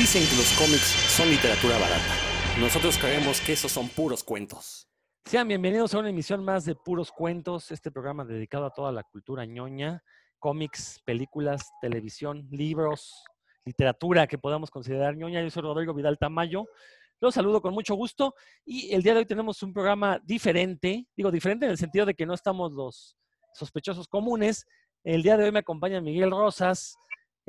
Dicen que los cómics son literatura barata. Nosotros creemos que esos son puros cuentos. Sean bienvenidos a una emisión más de Puros Cuentos, este programa dedicado a toda la cultura ñoña, cómics, películas, televisión, libros, literatura que podamos considerar ñoña. Yo soy Rodrigo Vidal Tamayo. Los saludo con mucho gusto y el día de hoy tenemos un programa diferente, digo diferente en el sentido de que no estamos los sospechosos comunes. El día de hoy me acompaña Miguel Rosas,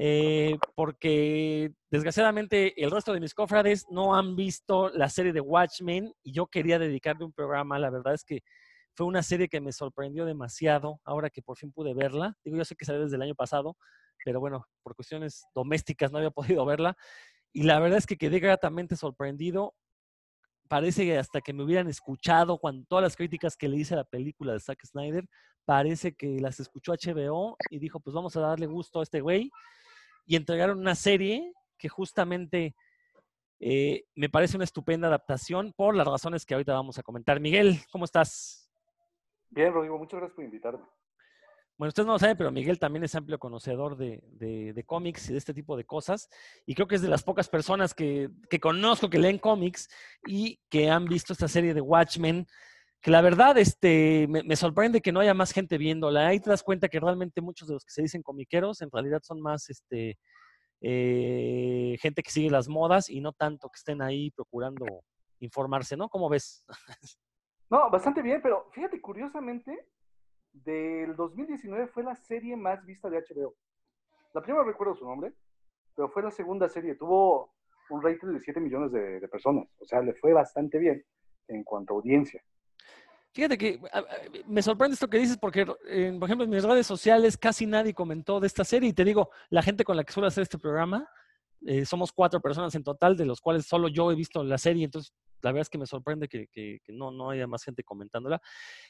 eh, porque desgraciadamente el resto de mis cofrades no han visto la serie de Watchmen y yo quería dedicarle un programa. La verdad es que fue una serie que me sorprendió demasiado ahora que por fin pude verla. Digo, yo sé que salió desde el año pasado, pero bueno, por cuestiones domésticas no había podido verla. Y la verdad es que quedé gratamente sorprendido. Parece que hasta que me hubieran escuchado cuando todas las críticas que le hice a la película de Zack Snyder, parece que las escuchó HBO y dijo, pues vamos a darle gusto a este güey y entregaron una serie que justamente eh, me parece una estupenda adaptación por las razones que ahorita vamos a comentar. Miguel, ¿cómo estás? Bien, Rodrigo, muchas gracias por invitarme. Bueno, ustedes no lo saben, pero Miguel también es amplio conocedor de, de, cómics y de este tipo de cosas. Y creo que es de las pocas personas que, que conozco que leen cómics y que han visto esta serie de Watchmen, que la verdad este, me, sorprende que no haya más gente viéndola. Ahí te das cuenta que realmente muchos de los que se dicen comiqueros en realidad son más este, eh, gente que sigue las modas y no tanto que estén ahí procurando informarse, ¿no? ¿Cómo ves? No, bastante bien, pero fíjate, curiosamente, del 2019 fue la serie más vista de HBO. La primera recuerdo su nombre, pero fue la segunda serie. Tuvo un rating de 7 millones de, de personas. O sea, le fue bastante bien en cuanto a audiencia. Fíjate que me sorprende esto que dices porque, por ejemplo, en mis redes sociales casi nadie comentó de esta serie y te digo, la gente con la que suelo hacer este programa, eh, somos cuatro personas en total, de los cuales solo yo he visto la serie, entonces la verdad es que me sorprende que, no, no haya más gente comentándola.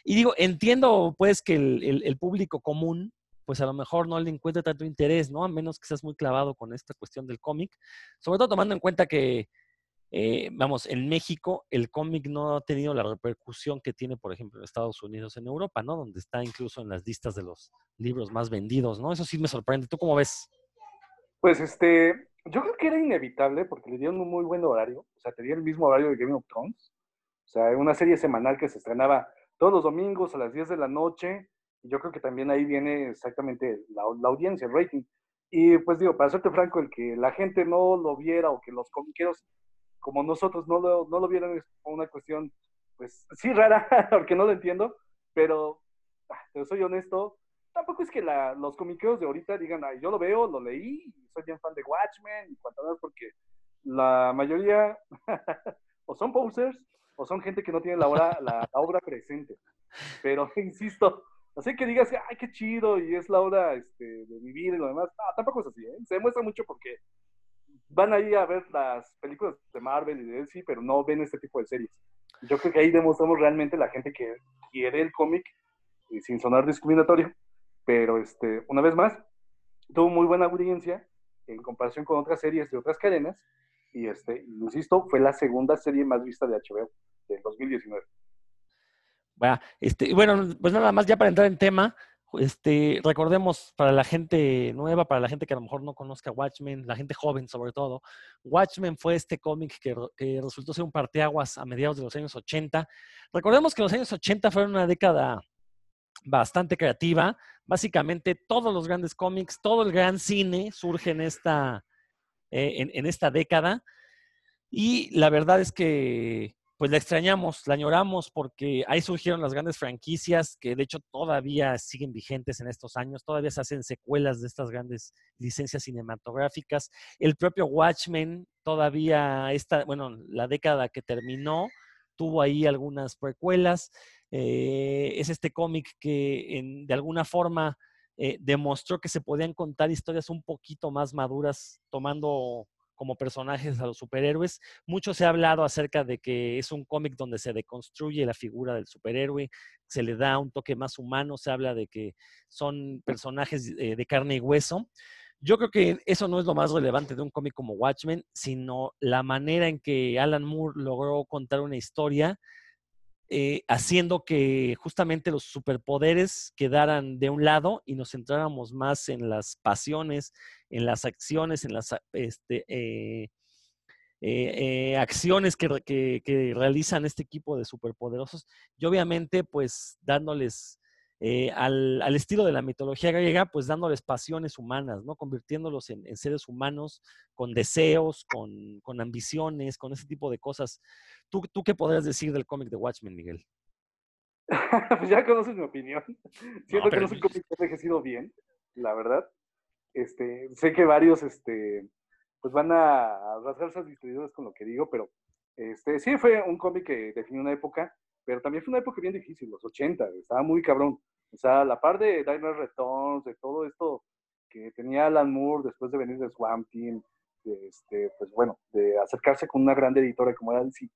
Y digo, entiendo pues que el, el, público común, pues a lo mejor no le encuentre tanto interés, ¿no? A menos que seas muy clavado con esta cuestión del cómic, sobre todo tomando en cuenta que eh, vamos, en México el cómic no ha tenido la repercusión que tiene, por ejemplo, en Estados Unidos, en Europa, ¿no? Donde está incluso en las listas de los libros más vendidos, ¿no? Eso sí me sorprende. ¿Tú cómo ves? Pues este, yo creo que era inevitable porque le dieron un muy buen horario, o sea, tenía el mismo horario de Game of Thrones, o sea, una serie semanal que se estrenaba todos los domingos a las 10 de la noche, y yo creo que también ahí viene exactamente la, la audiencia, el rating. Y pues digo, para serte franco, el que la gente no lo viera o que los comiqueros como nosotros no lo, no lo vieron es una cuestión, pues sí rara, porque no lo entiendo, pero, ah, pero soy honesto, tampoco es que la, los comiqueos de ahorita digan, Ay, yo lo veo, lo leí, soy bien fan de Watchmen, y cuanto más, porque la mayoría o son posers o son gente que no tiene la obra, la, la obra presente. Pero, insisto, así que digas, ay, qué chido, y es la hora este, de vivir y lo demás, no, tampoco es así, ¿eh? se demuestra mucho porque van ahí a ver las películas de Marvel y de DC, pero no ven este tipo de series. Yo creo que ahí demostramos realmente la gente que quiere el cómic, y sin sonar discriminatorio, pero este, una vez más, tuvo muy buena audiencia en comparación con otras series de otras cadenas, y este, insisto, fue la segunda serie más vista de HBO del 2019. Bueno, este, bueno, pues nada más ya para entrar en tema, este, recordemos para la gente nueva, para la gente que a lo mejor no conozca Watchmen, la gente joven sobre todo, Watchmen fue este cómic que, resultó ser un parteaguas a mediados de los años 80. Recordemos que los años 80 fueron una década bastante creativa. Básicamente todos los grandes cómics, todo el gran cine surge esta, eh, en esta década. Y la verdad es que pues la extrañamos, la añoramos porque ahí surgieron las grandes franquicias que de hecho todavía siguen vigentes en estos años, todavía se hacen secuelas de estas grandes licencias cinematográficas. El propio Watchmen todavía esta, bueno, la década que terminó tuvo ahí algunas precuelas. Eh, es este cómic que en, de alguna forma eh, demostró que se podían contar historias un poquito más maduras tomando como personajes a los superhéroes. Mucho se ha hablado acerca de que es un cómic donde se deconstruye la figura del superhéroe, se le da un toque más humano, se habla de que son personajes eh, de carne y hueso. Yo creo que eso no es lo más relevante de un cómic como Watchmen, sino la manera en que Alan Moore logró contar una historia eh, haciendo que justamente los superpoderes quedaran de un lado y nos centráramos más en las pasiones, en las acciones, en las, este, eh, eh, acciones que, que, realizan este equipo de superpoderosos. Y obviamente pues dándoles eh, al, al, estilo de la mitología griega, pues dándoles pasiones humanas, ¿no? Convirtiéndolos en, en seres humanos con deseos, con, con, ambiciones, con ese tipo de cosas. ¿Tú, ¿Tú qué podrías decir del cómic de Watchmen, Miguel? pues ya conoces mi opinión. Siento que no es un cómic que ha envejecido bien, la verdad. Este, sé que varios este, pues van a rasgarse las vestiduras con lo que digo, pero este, sí fue un cómic que definió una época, pero también fue una época bien difícil, los 80, estaba muy cabrón. O sea, la par de Diner Returns, de todo esto que tenía Alan Moore después de venir de Swamp Team, de este, pues bueno, de acercarse con una gran editora como era DC,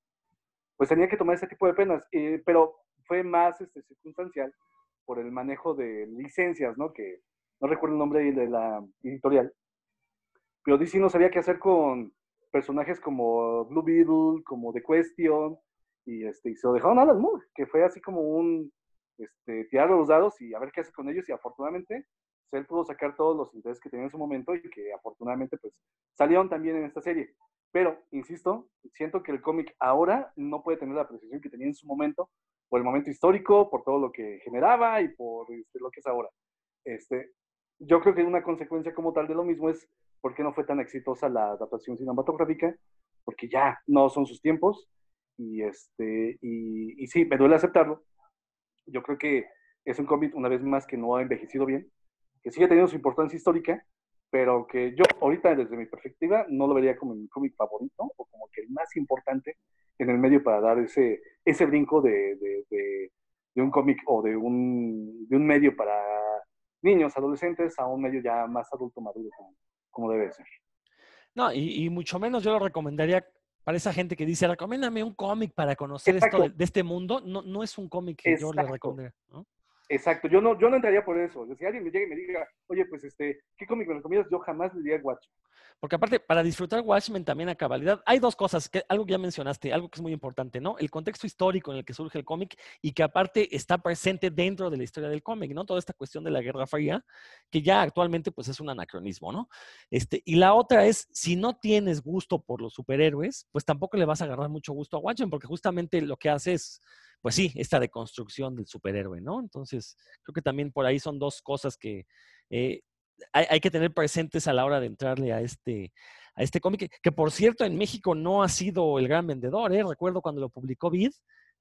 pues tenía que tomar ese tipo de penas, eh, pero fue más este, circunstancial por el manejo de licencias, ¿no? Que no recuerdo el nombre de la editorial, pero DC no sabía qué hacer con personajes como Blue Beetle, como The Question, y, este, y se lo dejaron a Alan Moore, que fue así como un este, tirar los dados y a ver qué hace con ellos, y afortunadamente pues, él pudo sacar todos los intereses que tenía en su momento y que afortunadamente pues salieron también en esta serie. Pero, insisto, siento que el cómic ahora no puede tener la precisión que tenía en su momento, por el momento histórico, por todo lo que generaba y por este, lo que es ahora. Este, yo creo que una consecuencia como tal de lo mismo es por qué no fue tan exitosa la adaptación cinematográfica, porque ya no son sus tiempos y, este, y, y sí, me duele aceptarlo. Yo creo que es un cómic, una vez más, que no ha envejecido bien, que sigue teniendo su importancia histórica, pero que yo ahorita desde mi perspectiva no lo vería como mi cómic favorito o como que el más importante en el medio para dar ese, ese brinco de, de, de, de un cómic o de un, de un medio para niños, adolescentes, a un medio ya más adulto maduro como, debe ser. No, y, mucho menos yo lo recomendaría para esa gente que dice, recomiéndame un cómic para conocer esto de, este mundo. No, no es un cómic que yo le recomendaría. ¿no? Exacto, yo no, yo no entraría por eso. Si alguien me llega y me diga, oye, pues este, ¿qué cómic me recomiendas? Yo jamás le diría Watch. Porque aparte, para disfrutar Watchmen también a cabalidad, hay dos cosas, que, algo que ya mencionaste, algo que es muy importante, ¿no? El contexto histórico en el que surge el cómic y que aparte está presente dentro de la historia del cómic, ¿no? Toda esta cuestión de la Guerra Fría, que ya actualmente pues es un anacronismo, ¿no? Este, y la otra es, si no tienes gusto por los superhéroes, pues tampoco le vas a agarrar mucho gusto a Watchmen, porque justamente lo que hace es pues sí, esta deconstrucción del superhéroe, ¿no? Entonces, creo que también por ahí son dos cosas que eh, hay, que tener presentes a la hora de entrarle a este, a este cómic, que, por cierto en México no ha sido el gran vendedor, ¿eh? Recuerdo cuando lo publicó Vid,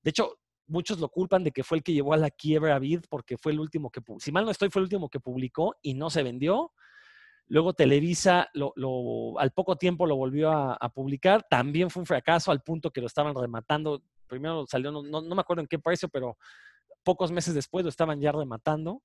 de hecho, muchos lo culpan de que fue el que llevó a la quiebra a Vid porque fue el último que, si mal no estoy, fue el último que publicó y no se vendió. Luego Televisa lo, al poco tiempo lo volvió a, publicar. También fue un fracaso al punto que lo estaban rematando primero salió, no, no, me acuerdo en qué precio, pero pocos meses después lo estaban ya rematando.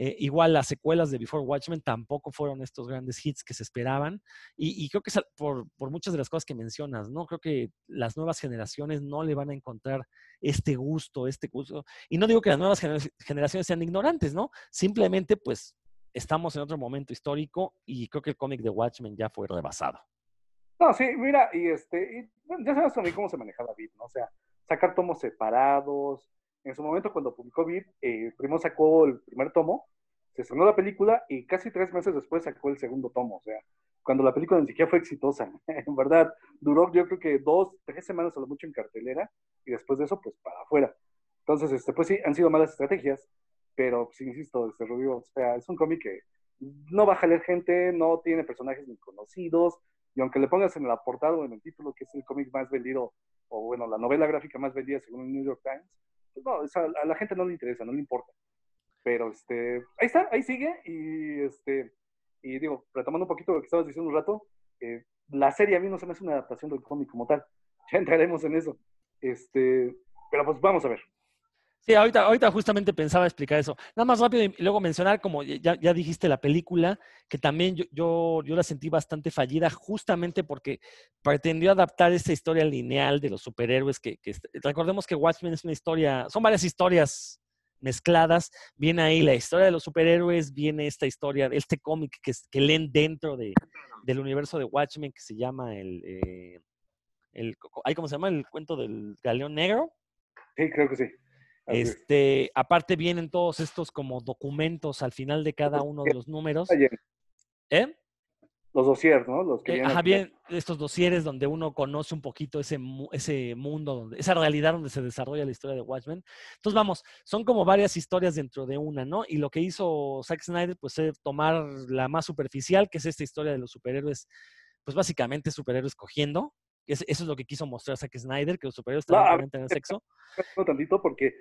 Eh, igual las secuelas de Before Watchmen tampoco fueron estos grandes hits que se esperaban. Y, creo que por, por, muchas de las cosas que mencionas, ¿no? Creo que las nuevas generaciones no le van a encontrar este gusto, este gusto. Y no digo que las nuevas generaciones sean ignorantes, ¿no? Simplemente, pues, estamos en otro momento histórico y creo que el cómic de Watchmen ya fue rebasado. No, sí, mira, y este, ya sabes también cómo se maneja David, ¿no? O sea, sacar tomos separados. En su momento, cuando publicó Vid, eh, primero sacó el primer tomo, se estrenó la película y casi tres meses después sacó el segundo tomo. O sea, cuando la película ni siquiera fue exitosa. en verdad, duró yo creo que dos, tres semanas a lo mucho en cartelera y después de eso, pues para afuera. Entonces, este, pues sí, han sido malas estrategias, pero pues, insisto, este Rubio, o sea, es un cómic que no va a jalar gente, no tiene personajes ni conocidos, y aunque le pongas en la portada o en el título que es el cómic más vendido o bueno, la novela gráfica más vendida según el New York Times, pues no, a la gente no le interesa, no le importa. Pero este, ahí está, ahí sigue y este, y digo, retomando un poquito lo que estabas diciendo un rato, eh, la serie a mí no se me hace una adaptación del cómic como tal. Ya entraremos en eso. Este, pero pues vamos a ver. Sí, ahorita, ahorita justamente pensaba explicar eso. Nada más rápido y luego mencionar, como ya, ya dijiste, la película, que también yo, yo, yo, la sentí bastante fallida justamente porque pretendió adaptar esa historia lineal de los superhéroes, que, recordemos que Watchmen es una historia, son varias historias mezcladas. Viene ahí la historia de los superhéroes, viene esta historia, este cómic que, que leen dentro de, del universo de Watchmen que se llama el, eh, el, ¿cómo se llama? El cuento del Galeón Negro. Sí, creo que sí. Este, aparte vienen todos estos como documentos al final de cada uno de los números. ¿Eh? Los dossiers, ¿no? Los que Eh, ajá, bien, estos dosieres donde uno conoce un poquito ese, ese mundo, donde, esa realidad donde se desarrolla la historia de Watchmen. Entonces, vamos, son como varias historias dentro de una, ¿no? Y lo que hizo Zack Snyder, pues, es tomar la más superficial, que es esta historia de los superhéroes, pues, básicamente superhéroes cogiendo. Es- eso es lo que quiso mostrar Zack Snyder, que los superhéroes No, también tener sexo. un tantito porque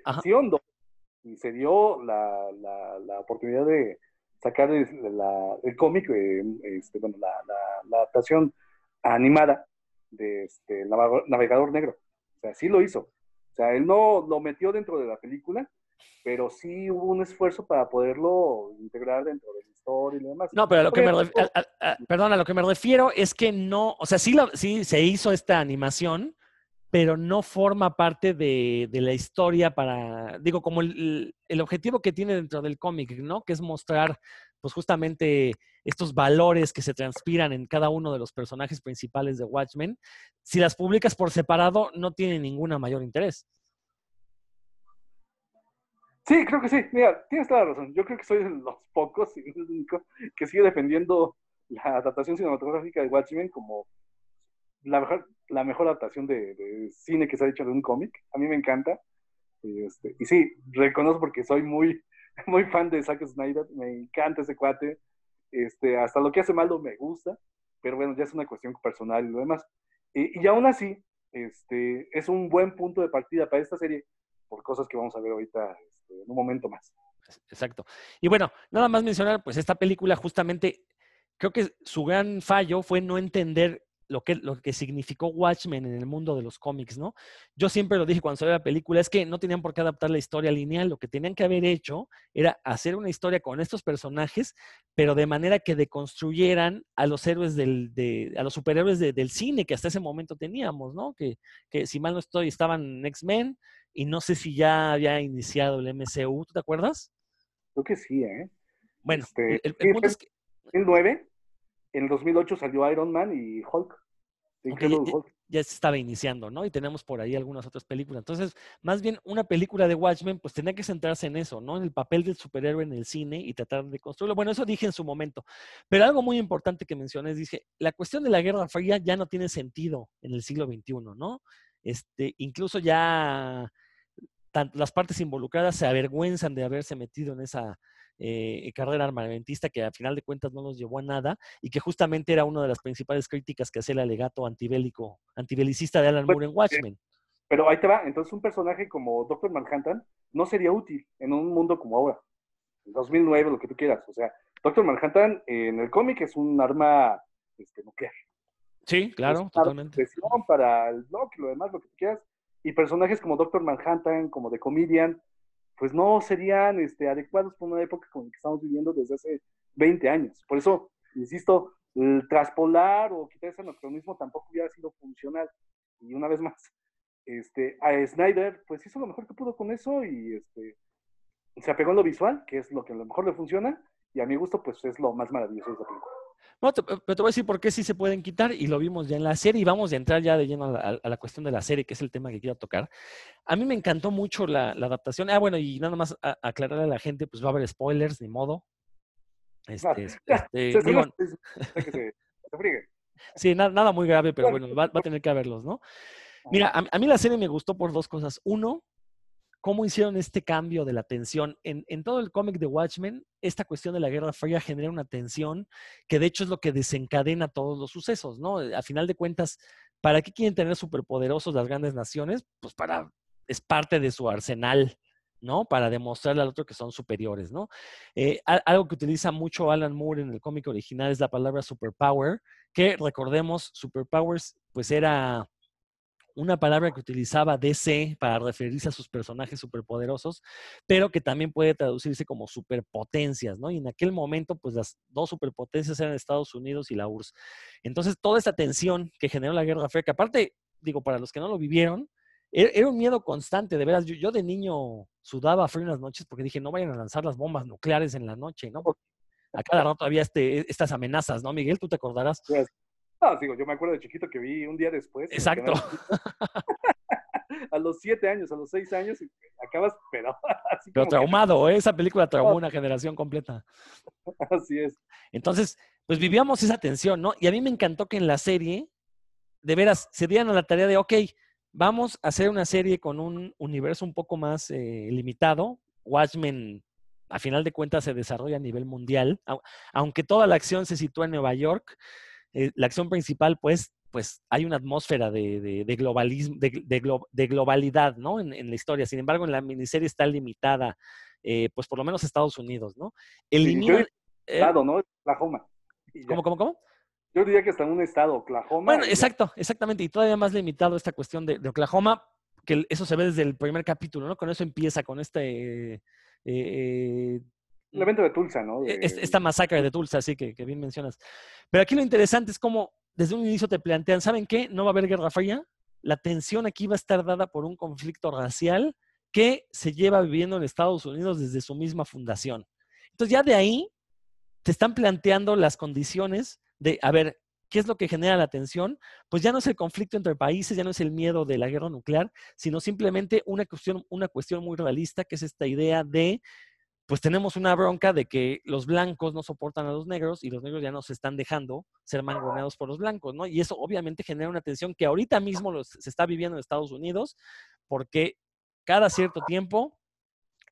y se dio la, la, la oportunidad de sacar el, la- el cómic, eh, este, bueno, la, la- la adaptación animada de este, Navegador Negro. O sea, sí lo hizo. O sea, él no lo metió dentro de la película, pero sí hubo un esfuerzo para poderlo integrar dentro de la historia y lo demás. No, pero a lo que me Obviamente, ref- a- a- a- perdón, a lo que me refiero es que no, o sea, sí, sí se hizo esta animación, pero no forma parte de, de la historia para, digo, como el, el- el objetivo que tiene dentro del cómic, ¿no? Que es mostrar, pues justamente estos valores que se transpiran en cada uno de los personajes principales de Watchmen. Si las publicas por separado, no tiene ninguna mayor interés. Sí, creo que sí. Mira, tienes toda la razón. Yo creo que soy de los pocos y el único que sigue defendiendo la adaptación cinematográfica de Watchmen como la mejor, la mejor adaptación de, cine que se ha hecho de un cómic. A mí me encanta. Este, y sí, reconozco porque soy muy, muy fan de Zack Snyder. Me encanta ese cuate. Este, hasta lo que hace malo me gusta. Pero bueno, ya es una cuestión personal y lo demás. Y, y aún así, este, es un buen punto de partida para esta serie por cosas que vamos a ver ahorita este, en un momento más. Exacto. Y bueno, nada más mencionar, pues esta película justamente, creo que su gran fallo fue no entender lo que, lo que significó Watchmen en el mundo de los cómics, ¿no? Yo siempre lo dije cuando salió la película, es que no tenían por qué adaptar la historia lineal, lo que tenían que haber hecho era hacer una historia con estos personajes, pero de manera que deconstruyeran a los héroes del, de, a los superhéroes de- del cine que hasta ese momento teníamos, ¿no? Que, que si mal no estoy, estaban en X-Men y no sé si ya había iniciado el MCU, ¿tú te acuerdas? Creo que sí, ¿eh? Bueno, Este, el, el- sí, punto es que 2009, en el 2008 salió Iron Man y Hulk. The Ok, Incredible ya- Hulk. ya se estaba iniciando, ¿no? Y tenemos por ahí algunas otras películas. Entonces, más bien una película de Watchmen, pues tenía que centrarse en eso, ¿no? En el papel del superhéroe en el cine y tratar de construirlo. Bueno, eso dije en su momento. Pero algo muy importante que mencioné es, dije, la cuestión de la Guerra Fría ya no tiene sentido en el siglo XXI, ¿no? Este, incluso ya las partes involucradas se avergüenzan de haberse metido en esa eh, carrera armamentista que al final de cuentas no nos llevó a nada y que justamente era una de las principales críticas que hacía el alegato antibélico, antibelicista de Alan Pues, Moore en Watchmen. Pero ahí te va, entonces un personaje como Doctor Manhattan no sería útil en un mundo como ahora. En 2009, lo que tú quieras. O sea, Doctor Manhattan en el cómic es un arma este, nuclear. Sí, Es claro, un arma de totalmente. para el bloque y lo demás, lo que tú quieras. Y personajes como Doctor Manhattan, como The Comedian, pues no serían este, adecuados para una época como la que estamos viviendo desde hace 20 años. Por eso, insisto, el traspolar o quitar ese anacronismo tampoco hubiera sido funcional. Y una vez más, este, a Snyder, pues hizo lo mejor que pudo con eso y este, se apegó en lo visual, que es lo que a lo mejor le funciona, y a mi gusto, pues es lo más maravilloso de esa película. No, te- pero te voy a decir por qué sí se pueden quitar y lo vimos ya en la serie y vamos a entrar ya de lleno a la, a la cuestión de la serie, que es el tema que quiero tocar. A mí me encantó mucho la, la adaptación. Ah, bueno, y nada más a- aclararle a la gente, pues va a haber spoilers, ni modo. Este, este, Se digo, estrenó, que se, se friegue. sí, na- nada muy grave, pero bueno, va, va a tener que haberlos, ¿no? Mira, a, a mí la serie me gustó por dos cosas. Uno, cómo hicieron este cambio de la tensión. En, todo el cómic de Watchmen, esta cuestión de la Guerra Fría genera una tensión que de hecho es lo que desencadena todos los sucesos, ¿no? A final de cuentas, ¿para qué quieren tener superpoderosos las grandes naciones? Pues para, es parte de su arsenal, ¿no? Para demostrarle al otro que son superiores, ¿no? Eh, algo que utiliza mucho Alan Moore en el cómic original es la palabra superpower, que recordemos, superpowers, pues era una palabra que utilizaba DC para referirse a sus personajes superpoderosos, pero que también puede traducirse como superpotencias, ¿no? Y en aquel momento, pues las dos superpotencias eran Estados Unidos y la URSS. Entonces, toda esta tensión que generó la Guerra Fría, que aparte, digo, para los que no lo vivieron, e- era un miedo constante, de veras. Yo, de niño sudaba frío en las noches porque dije, no vayan a lanzar las bombas nucleares en la noche, ¿no? Porque a cada rato había este, estas amenazas, ¿no, Miguel? ¿Tú te acordarás? No, digo, yo me acuerdo de chiquito que vi un día después. Exacto. a los siete años, a los seis años, y acabas, pero así Pero que- traumado, ¿eh? Esa película traumó una generación completa. así es. Entonces, pues vivíamos esa tensión, ¿no? Y a mí me encantó que en la serie, de veras, se dieran a la tarea de, ok, vamos a hacer una serie con un universo un poco más eh, limitado. Watchmen, a final de cuentas, se desarrolla a nivel mundial, aunque toda la acción se sitúa en Nueva York. Eh, la acción principal, pues, pues hay una atmósfera de, globalismo, de, globalidad, ¿no? En, la historia. Sin embargo, en la miniserie está limitada, eh, pues por lo menos Estados Unidos, ¿no? Elimina... estado, ¿no? Oklahoma. ¿Cómo, cómo, cómo? Yo diría que está en un estado, Oklahoma. Bueno, exacto, exactamente. Y todavía más limitado esta cuestión de, Oklahoma, que eso se ve desde el primer capítulo, ¿no? Con eso empieza, con este... Eh, eh, el evento de Tulsa, ¿no? E, esta masacre de Tulsa, sí, que, que, bien mencionas. Pero aquí lo interesante es cómo desde un inicio te plantean, ¿saben qué? No va a haber guerra fría. La tensión aquí va a estar dada por un conflicto racial que se lleva viviendo en Estados Unidos desde su misma fundación. Entonces ya de ahí te están planteando las condiciones de, a ver, ¿qué es lo que genera la tensión? Pues ya no es el conflicto entre países, ya no es el miedo de la guerra nuclear, sino simplemente una cuestión, una cuestión muy realista, que es esta idea de, pues tenemos una bronca de que los blancos no soportan a los negros y los negros ya no se están dejando ser mangoneados por los blancos, ¿no? Y eso obviamente genera una tensión que ahorita mismo se está viviendo en Estados Unidos, porque cada cierto tiempo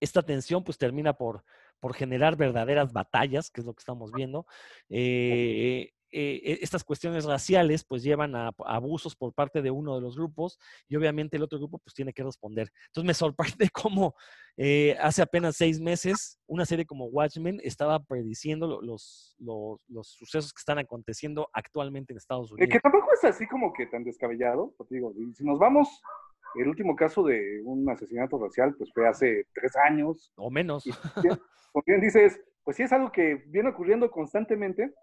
esta tensión pues termina por, por generar verdaderas batallas, que es lo que estamos viendo. Eh, eh, e, estas cuestiones raciales pues llevan a, abusos por parte de uno de los grupos y obviamente el otro grupo pues tiene que responder. Entonces me sorprende cómo eh, hace apenas seis meses una serie como Watchmen estaba prediciendo los, los, sucesos que están aconteciendo actualmente en Estados Unidos. que tampoco es así como que tan descabellado, porque digo, si nos vamos el último caso de un asesinato racial, pues fue hace tres años. O menos. como bien dices, pues sí es algo que viene ocurriendo constantemente.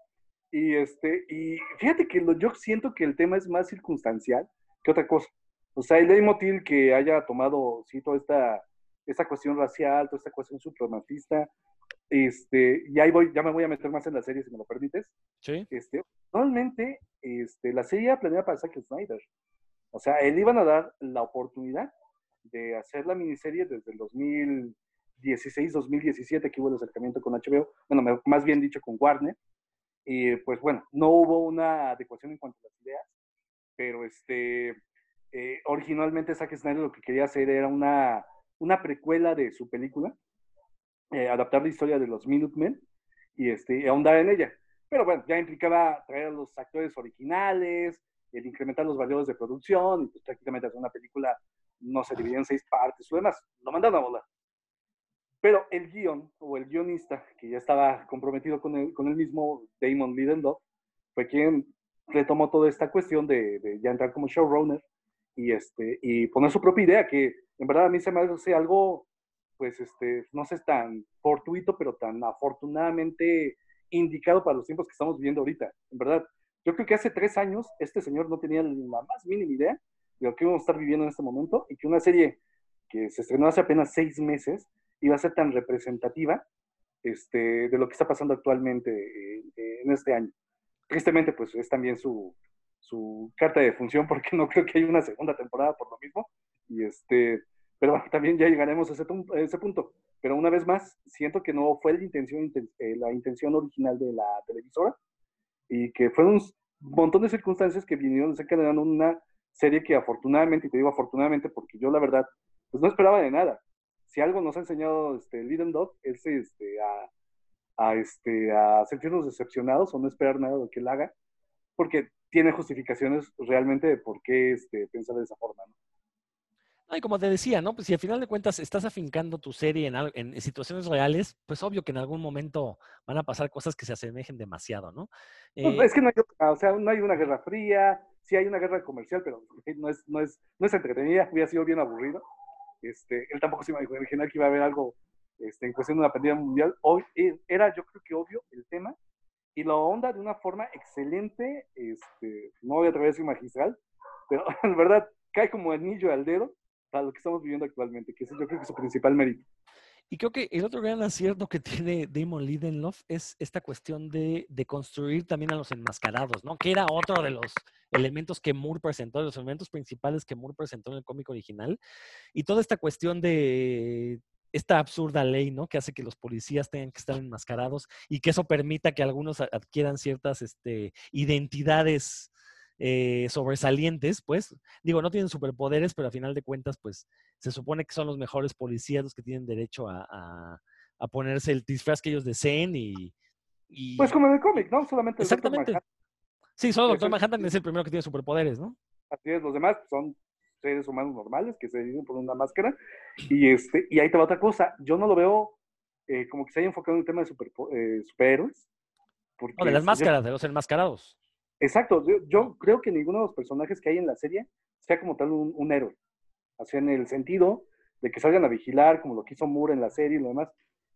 Y, este, y fíjate que yo siento que el tema es más circunstancial que otra cosa. O sea, el leitmotiv que haya tomado, sí, toda esta, esta cuestión racial, toda esta cuestión supremacista, este, y ahí voy, ya me voy a meter más en la serie, si me lo permites. Sí. Este, normalmente, este, la serie planeada para Zack Snyder. O sea, él iban a dar la oportunidad de hacer la miniserie desde el 2000, 2016-2017 que hubo el acercamiento con HBO, bueno, más bien dicho con Warner, y pues bueno, no hubo una adecuación en cuanto a las ideas, pero este, eh, originalmente Zack Snyder lo que quería hacer era una, una precuela de su película, eh, adaptar la historia de los Minutemen y este, ahondar en ella. Pero bueno, ya implicaba traer a los actores originales, el incrementar los valores de producción y pues prácticamente hacer una película no se dividía en seis partes o demás. Lo mandaron a volar. Pero el guion o el guionista, que ya estaba comprometido con el, con el mismo Damon Lindelof, fue quien retomó toda esta cuestión de, de, ya entrar como showrunner y, este, y poner su propia idea, que en verdad a mí se me hace algo, pues, este, no sé, tan fortuito, pero tan afortunadamente indicado para los tiempos que estamos viviendo ahorita. En verdad, yo creo que hace tres años este señor no tenía la más mínima idea de lo que íbamos a estar viviendo en este momento y que una serie que se estrenó hace apenas seis meses iba a ser tan representativa este, de lo que está pasando actualmente eh, en este año. Tristemente, pues es también su, su carta de función porque no creo que haya una segunda temporada por lo mismo. Y este, pero también ya llegaremos a ese, a ese, punto. Pero una vez más, siento que no fue la intención, eh, la intención original de la televisora y que fueron un montón de circunstancias que vinieron desencadenando una serie que afortunadamente, y te digo afortunadamente porque yo la verdad, pues no esperaba de nada si algo nos ha enseñado este, Dog es este, a, a, este, a sentirnos decepcionados o no esperar nada de lo que él haga, porque tiene justificaciones realmente de por qué este, pensar de esa forma. ¿no? y como te decía, ¿no? Pues si al final de cuentas estás afincando tu serie en, en, situaciones reales, pues obvio que en algún momento van a pasar cosas que se asemejen demasiado, ¿no? Pues, es que no hay, o sea, no hay una guerra fría, sí hay una guerra comercial, pero no es, no es, no es entretenida, hubiera sido bien aburrido. Este, él tampoco se imaginaba que iba a haber algo este, en cuestión de una pandemia mundial. Hoy eh, era, yo creo que obvio, el tema y lo onda de una forma excelente. Este, no voy a través de magistral, pero en verdad cae como anillo al dedo para lo que estamos viviendo actualmente, que es yo creo que es su principal mérito. Y creo que el otro gran acierto que tiene Damon Lindelof es esta cuestión de, construir también a los enmascarados, ¿no? Que era otro de los elementos que Moore presentó, de los elementos principales que Moore presentó en el cómic original. Y toda esta cuestión de, esta absurda ley, ¿no? Que hace que los policías tengan que estar enmascarados y que eso permita que algunos adquieran ciertas este, identidades eh, sobresalientes, pues. Digo, no tienen superpoderes, pero a final de cuentas, pues, se supone que son los mejores policías los que tienen derecho a, ponerse el disfraz que ellos deseen y, Pues como en el cómic, ¿no? Solamente el Exactamente. Sí, solo Doctor Manhattan es el primero que tiene superpoderes, ¿no? Así es, los demás son seres humanos normales que se dividen por una máscara. Y, este, y ahí te va otra cosa. Yo no lo veo eh, como que se haya enfocado en el tema de super, eh, superhéroes. Porque de las máscaras, de los enmascarados. Exacto. Yo, creo que ninguno de los personajes que hay en la serie sea como tal un, héroe. Así en el sentido de que salgan a vigilar, como lo que hizo Moore en la serie y lo demás,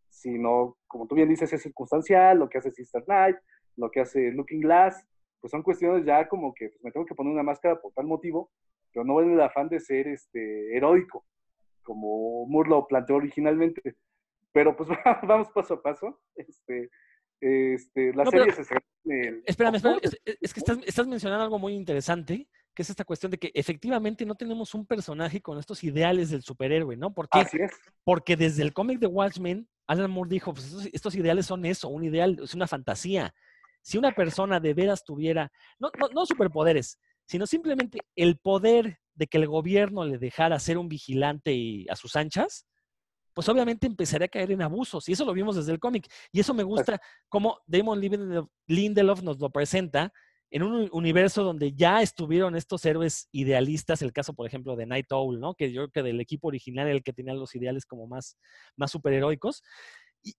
sino, como tú bien dices, es circunstancial, lo que hace Sister Night, lo que hace Looking Glass, pues son cuestiones ya como que pues, me tengo que poner una máscara por tal motivo, pero no en el afán de ser este, heroico, como Moore lo planteó originalmente. Pero pues vamos paso a paso. Este, este, la serie se Espérame, espérame, es, que estás, estás, mencionando algo muy interesante, que es esta cuestión de que efectivamente no tenemos un personaje con estos ideales del superhéroe, ¿no? Porque, Así es. Porque desde el cómic de Watchmen, Alan Moore dijo, pues estos, estos, ideales son eso, un ideal, es una fantasía. Si una persona de veras tuviera, no, no, no superpoderes, sino simplemente el poder de que el gobierno le dejara ser un vigilante a sus anchas, pues obviamente empezaría a caer en abusos. Y eso lo vimos desde el cómic. Y eso me gusta como Damon Lindelof nos lo presenta en un universo donde ya estuvieron estos héroes idealistas, el caso, por ejemplo, de Night Owl, ¿no? Que yo creo que del equipo original el que tenía los ideales como más, más superheroicos.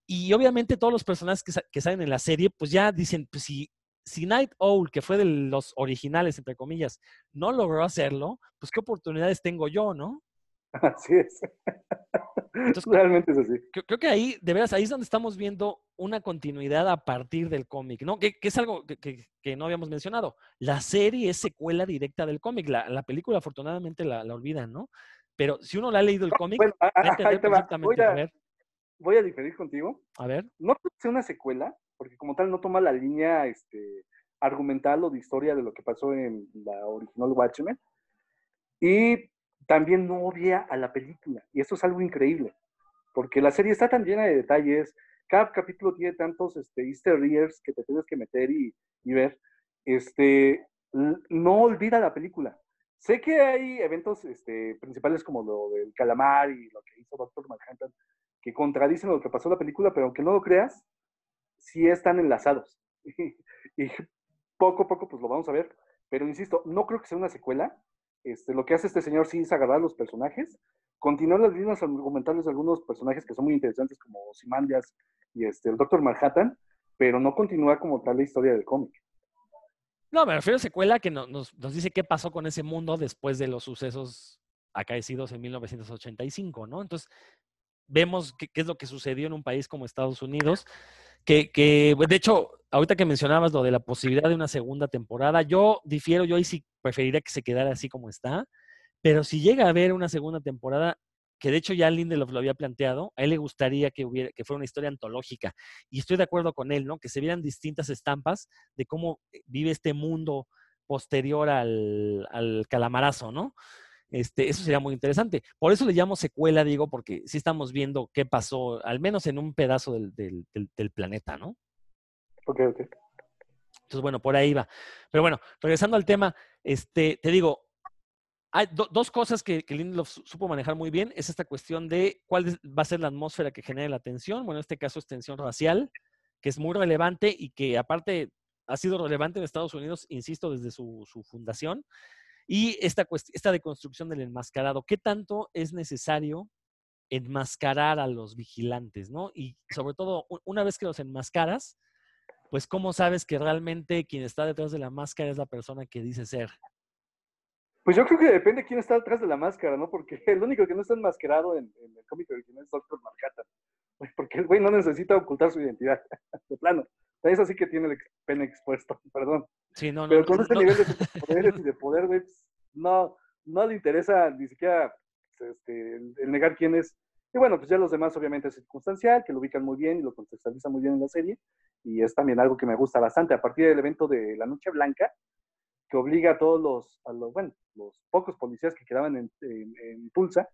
Y, obviamente todos los personajes que, que, salen en la serie, pues ya dicen, pues si si Night Owl, que fue de los originales, entre comillas, no logró hacerlo, pues qué oportunidades tengo yo, ¿no? Así es. Realmente es así. Creo, que ahí, de veras, ahí es donde estamos viendo una continuidad a partir del cómic, ¿no? Que, es algo que, no habíamos mencionado. La serie es secuela directa del cómic. La, película, afortunadamente, la, olvidan, ¿no? Pero si uno la ha leído el cómic, bueno, voy, a, voy a diferir contigo. A ver. No es una secuela, porque como tal no toma la línea este, argumental o de historia de lo que pasó en la original Watchmen. Y también no odia a la película. Y eso es algo increíble, porque la serie está tan llena de detalles, cada capítulo tiene tantos este, easter eggs que te tienes que meter y, ver. Este, no olvida la película. Sé que hay eventos este, principales como lo del calamar y lo que hizo Doctor Manhattan que contradicen lo que pasó en la película, pero aunque no lo creas, sí están enlazados. y poco a poco pues lo vamos a ver. Pero insisto, no creo que sea una secuela. Este, lo que hace este señor sí es agarrar a los personajes, continuar las líneas argumentales de algunos personajes que son muy interesantes como Simandias y este, el Doctor Manhattan, pero no continúa como tal la historia del cómic. No, me refiero a secuela que nos, dice qué pasó con ese mundo después de los sucesos acaecidos en 1985, ¿no? Entonces, vemos qué, es lo que sucedió en un país como Estados Unidos que, de hecho, ahorita que mencionabas lo de la posibilidad de una segunda temporada, yo difiero, yo ahí sí preferiría que se quedara así como está, pero si llega a haber una segunda temporada, que de hecho ya Lindelof lo había planteado, a él le gustaría que, hubiera, que fuera una historia antológica. Y estoy de acuerdo con él, ¿no? Que se vieran distintas estampas de cómo vive este mundo posterior al, al calamarazo, ¿no? Este, eso sería muy interesante. Por eso le llamo secuela, digo, porque sí estamos viendo qué pasó, al menos en un pedazo del, planeta, ¿no? Ok, ok. Entonces, bueno, por ahí va. Pero bueno, regresando al tema, este, te digo, hay dos cosas que, que Lindelof supo manejar muy bien. Es esta cuestión de cuál va a ser la atmósfera que genere la tensión. Bueno, en este caso es tensión racial, que es muy relevante y que aparte ha sido relevante en Estados Unidos, insisto, desde su, su fundación. Y esta, esta deconstrucción del enmascarado, ¿qué tanto es necesario enmascarar a los vigilantes, ¿no? Y sobre todo, una vez que los enmascaras, pues cómo sabes que realmente quien está detrás de la máscara es la persona que dice ser. Pues yo creo que depende de quién está detrás de la máscara, ¿no? Porque el único que no está enmascarado en, el cómic original es Doctor Manhattan. Porque el güey no necesita ocultar su identidad, de plano. Es así que tiene el pene expuesto, perdón. Sí, no, Pero con ese nivel de poderes y de poder, güey, pues, no, no le interesa ni siquiera este, el, negar quién es. Y bueno, pues ya los demás obviamente es circunstancial, que lo ubican muy bien y lo contextualizan muy bien en la serie. Y es también algo que me gusta bastante. A partir del evento de la Noche Blanca, que obliga a todos los, a los bueno, los pocos policías que quedaban en, en, Tulsa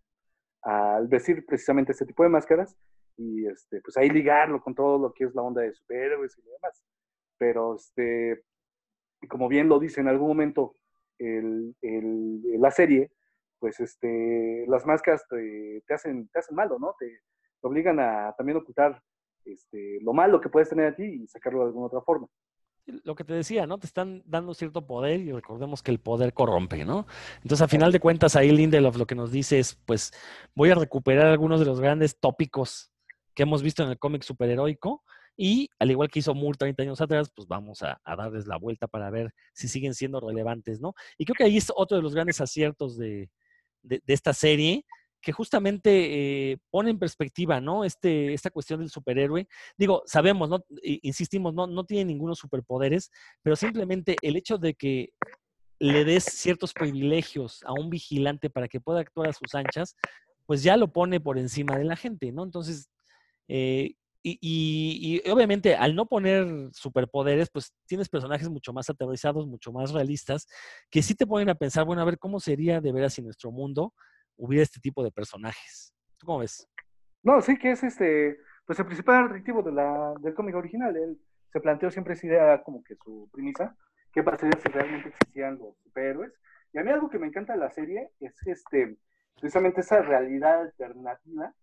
al vestir precisamente este tipo de máscaras y este, pues ahí ligarlo con todo lo que es la onda de superhéroes y demás. Pero, este, como bien lo dice en algún momento el, el, la serie, pues este, las máscaras te, te, hacen, te hacen malo, ¿no? Te, te obligan a también ocultar este, lo malo que puedes tener a ti y sacarlo de alguna otra forma lo que te decía, ¿no? Te están dando cierto poder y recordemos que el poder corrompe, ¿no? Entonces, a final de cuentas, ahí Lindelof lo que nos dice es, pues, voy a recuperar algunos de los grandes tópicos que hemos visto en el cómic superheroico y, al igual que hizo Moore 30 años atrás, pues vamos a, darles la vuelta para ver si siguen siendo relevantes, ¿no? Y creo que ahí es otro de los grandes aciertos de, de esta serie, que justamente eh, pone en perspectiva, ¿no? Este, esta cuestión del superhéroe. Digo, sabemos, ¿no? Insistimos, no, no tiene ningunos superpoderes, pero simplemente el hecho de que le des ciertos privilegios a un vigilante para que pueda actuar a sus anchas, pues ya lo pone por encima de la gente, ¿no? Entonces, eh, y, y, obviamente al no poner superpoderes, pues tienes personajes mucho más aterrizados, mucho más realistas, que sí te ponen a pensar, bueno, a ver cómo sería de veras si nuestro mundo hubiera este tipo de personajes. ¿Tú cómo ves? No, sí que es este, pues el principal atractivo de la, del cómic original. Él se planteó siempre esa idea como que su premisa, qué pasaría si realmente existían los superhéroes. Y a mí algo que me encanta de la serie es este, precisamente esa realidad alternativa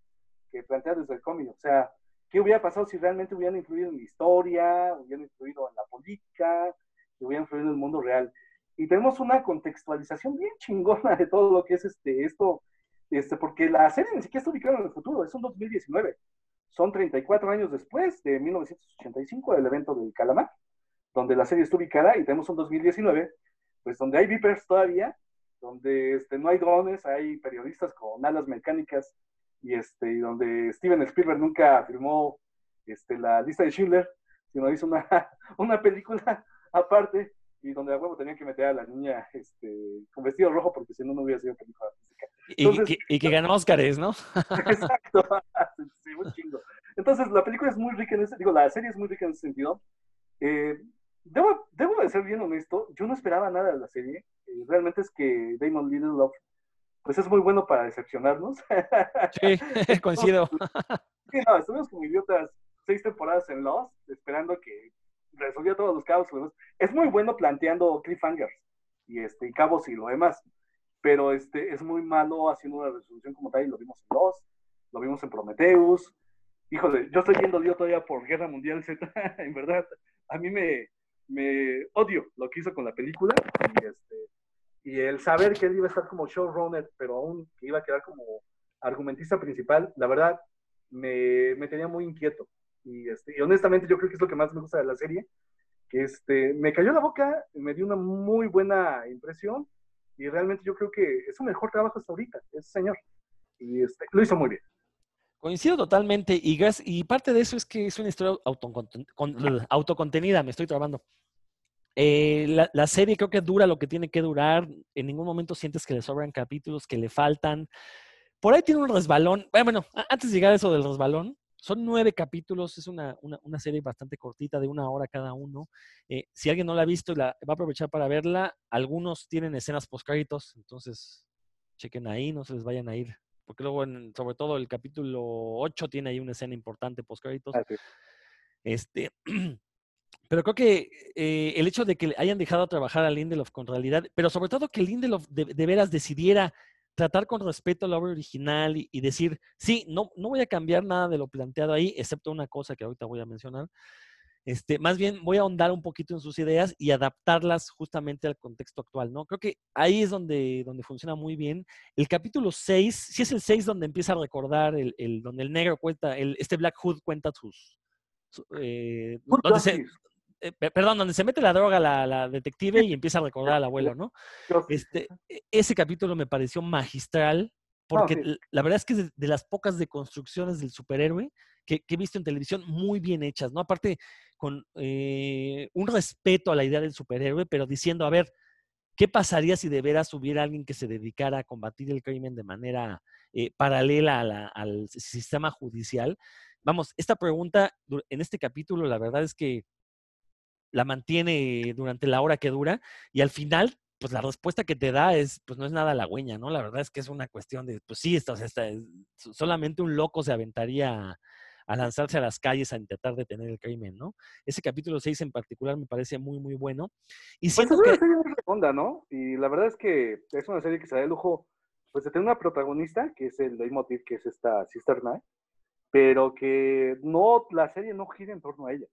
que plantea desde el cómic. O sea, ¿qué hubiera pasado si realmente hubieran influido en la historia, hubieran influido en la política, hubieran influido en el mundo real? y tenemos una contextualización bien chingona de todo lo que es este, esto, este, porque la serie ni siquiera está ubicada en el futuro, es un 2019. Son 34 años después de 1985, del evento del Calamar, donde la serie está ubicada y tenemos un 2019, pues donde hay Vipers todavía, donde este, no hay drones, hay periodistas con alas mecánicas y, este, y donde Steven Spielberg nunca firmó este, la lista de Schindler, sino hizo una, una película aparte y donde a huevo tenían que meter a la niña este, con vestido rojo porque si no, no hubiera sido película física. y, que, y que ganó Oscars, ¿no? exacto, sí, un chingo. Entonces, la película es muy rica en ese, digo, la serie es muy rica en ese sentido. Eh, debo, debo de ser bien honesto, yo no esperaba nada de la serie. Eh, realmente es que Damon Lindelof, pues es muy bueno para decepcionarnos. Sí, coincido. sí, no, estuvimos como idiotas seis temporadas en Lost, esperando que resolvió todos los cabos. Es muy bueno planteando cliffhangers y, este, y cabos y lo demás, pero este, es muy malo haciendo una resolución como tal y lo vimos en Lost, lo vimos en Prometheus. Híjole, yo estoy viendo Dios todavía por Guerra Mundial Z, en verdad, a mí me, me odio lo que hizo con la película y, este, y el saber que él iba a estar como showrunner, pero aún que iba a quedar como argumentista principal, la verdad, me, me tenía muy inquieto. Y, este, honestamente yo creo que es lo que más me gusta de la serie, que este, me cayó la boca, me dio una muy buena impresión y realmente yo creo que es un mejor trabajo hasta ahorita, ese señor. Y este, lo hizo muy bien. Coincido totalmente y, y parte de eso es que es una historia autocontenida, me estoy trabando. Eh, la, la, serie creo que dura lo que tiene que durar, en ningún momento sientes que le sobran capítulos, que le faltan. Por ahí tiene un resbalón. Bueno, antes de llegar a eso del resbalón, son nueve capítulos, es una, una, serie bastante cortita, de una hora cada uno. Eh, si alguien no la ha visto, la, va a aprovechar para verla. Algunos tienen escenas post-créditos, entonces chequen ahí, no se les vayan a ir. Porque luego, sobre todo, el capítulo 8 tiene ahí una escena importante post-créditos. Este, pero creo que eh, el hecho de que hayan dejado trabajar a Lindelof con realidad, pero sobre todo que Lindelof de veras decidiera tratar con respeto la obra original y, decir, sí, no, no voy a cambiar nada de lo planteado ahí, excepto una cosa que ahorita voy a mencionar. Este, más bien voy a ahondar un poquito en sus ideas y adaptarlas justamente al contexto actual, ¿no? Creo que ahí es donde, donde funciona muy bien. El capítulo 6, si es el 6 donde empieza a recordar, el, el donde el negro cuenta, el, este Black Hood cuenta sus... eh, eh, perdón, donde se mete la droga la, detective y empieza a recordar al abuelo, ¿no? Este, e, ese capítulo me pareció magistral porque la verdad es que es de, las pocas deconstrucciones del superhéroe que, he visto en televisión muy bien hechas, ¿no? Aparte, con eh, un respeto a la idea del superhéroe, pero diciendo, a ver, ¿qué pasaría si de veras hubiera alguien que se dedicara a combatir el crimen de manera eh, paralela al sistema judicial? Vamos, esta pregunta en este capítulo, la verdad es que la mantiene durante la hora que dura y al final pues la respuesta que te da es, pues no es nada halagüeña, ¿no? La verdad es que es una cuestión de, pues sí, esto, solamente un loco se aventaría a, lanzarse a las calles a intentar detener el crimen, ¿no? Ese capítulo 6 en particular me parece muy, muy bueno. Y pues siento es que... una serie muy ¿no? Y la verdad es que es una serie que se da el lujo, pues de tener una protagonista, que es el leitmotiv, que es esta Sister Night, pero que no, la serie no gira en torno a ella.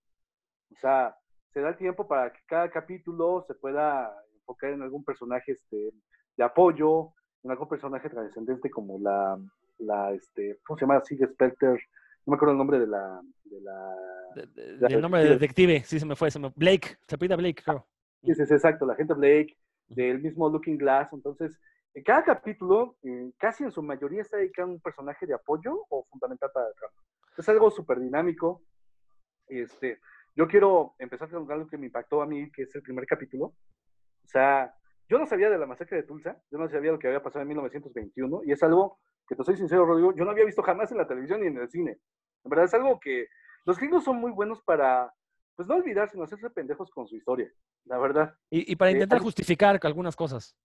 O sea, se da el tiempo para que cada capítulo se pueda enfocar en algún personaje este, de apoyo, en algún personaje trascendente como la, la este, ¿cómo se llama? Sigue Specter, no me acuerdo el nombre de la... De la el nombre de detective, sí se me fue, se me, Blake, se pide Blake, creo. Sí, sí, exacto, la gente Blake, del mismo Looking Glass, entonces, en cada capítulo, eh, casi en su mayoría está dedicado a un personaje de apoyo o fundamental para el trama. Es algo súper dinámico. Este, yo quiero empezar con algo que me impactó a mí, que es el primer capítulo. O sea, yo no sabía de la masacre de Tulsa, yo no sabía lo que había pasado en 1921, y es algo que te soy sincero, Rodrigo, yo no había visto jamás en la televisión ni en el cine. En verdad es algo que los gringos son muy buenos para, pues no olvidar, sino hacerse pendejos con su historia, la verdad. Y, para eh, intentar justificar algunas cosas.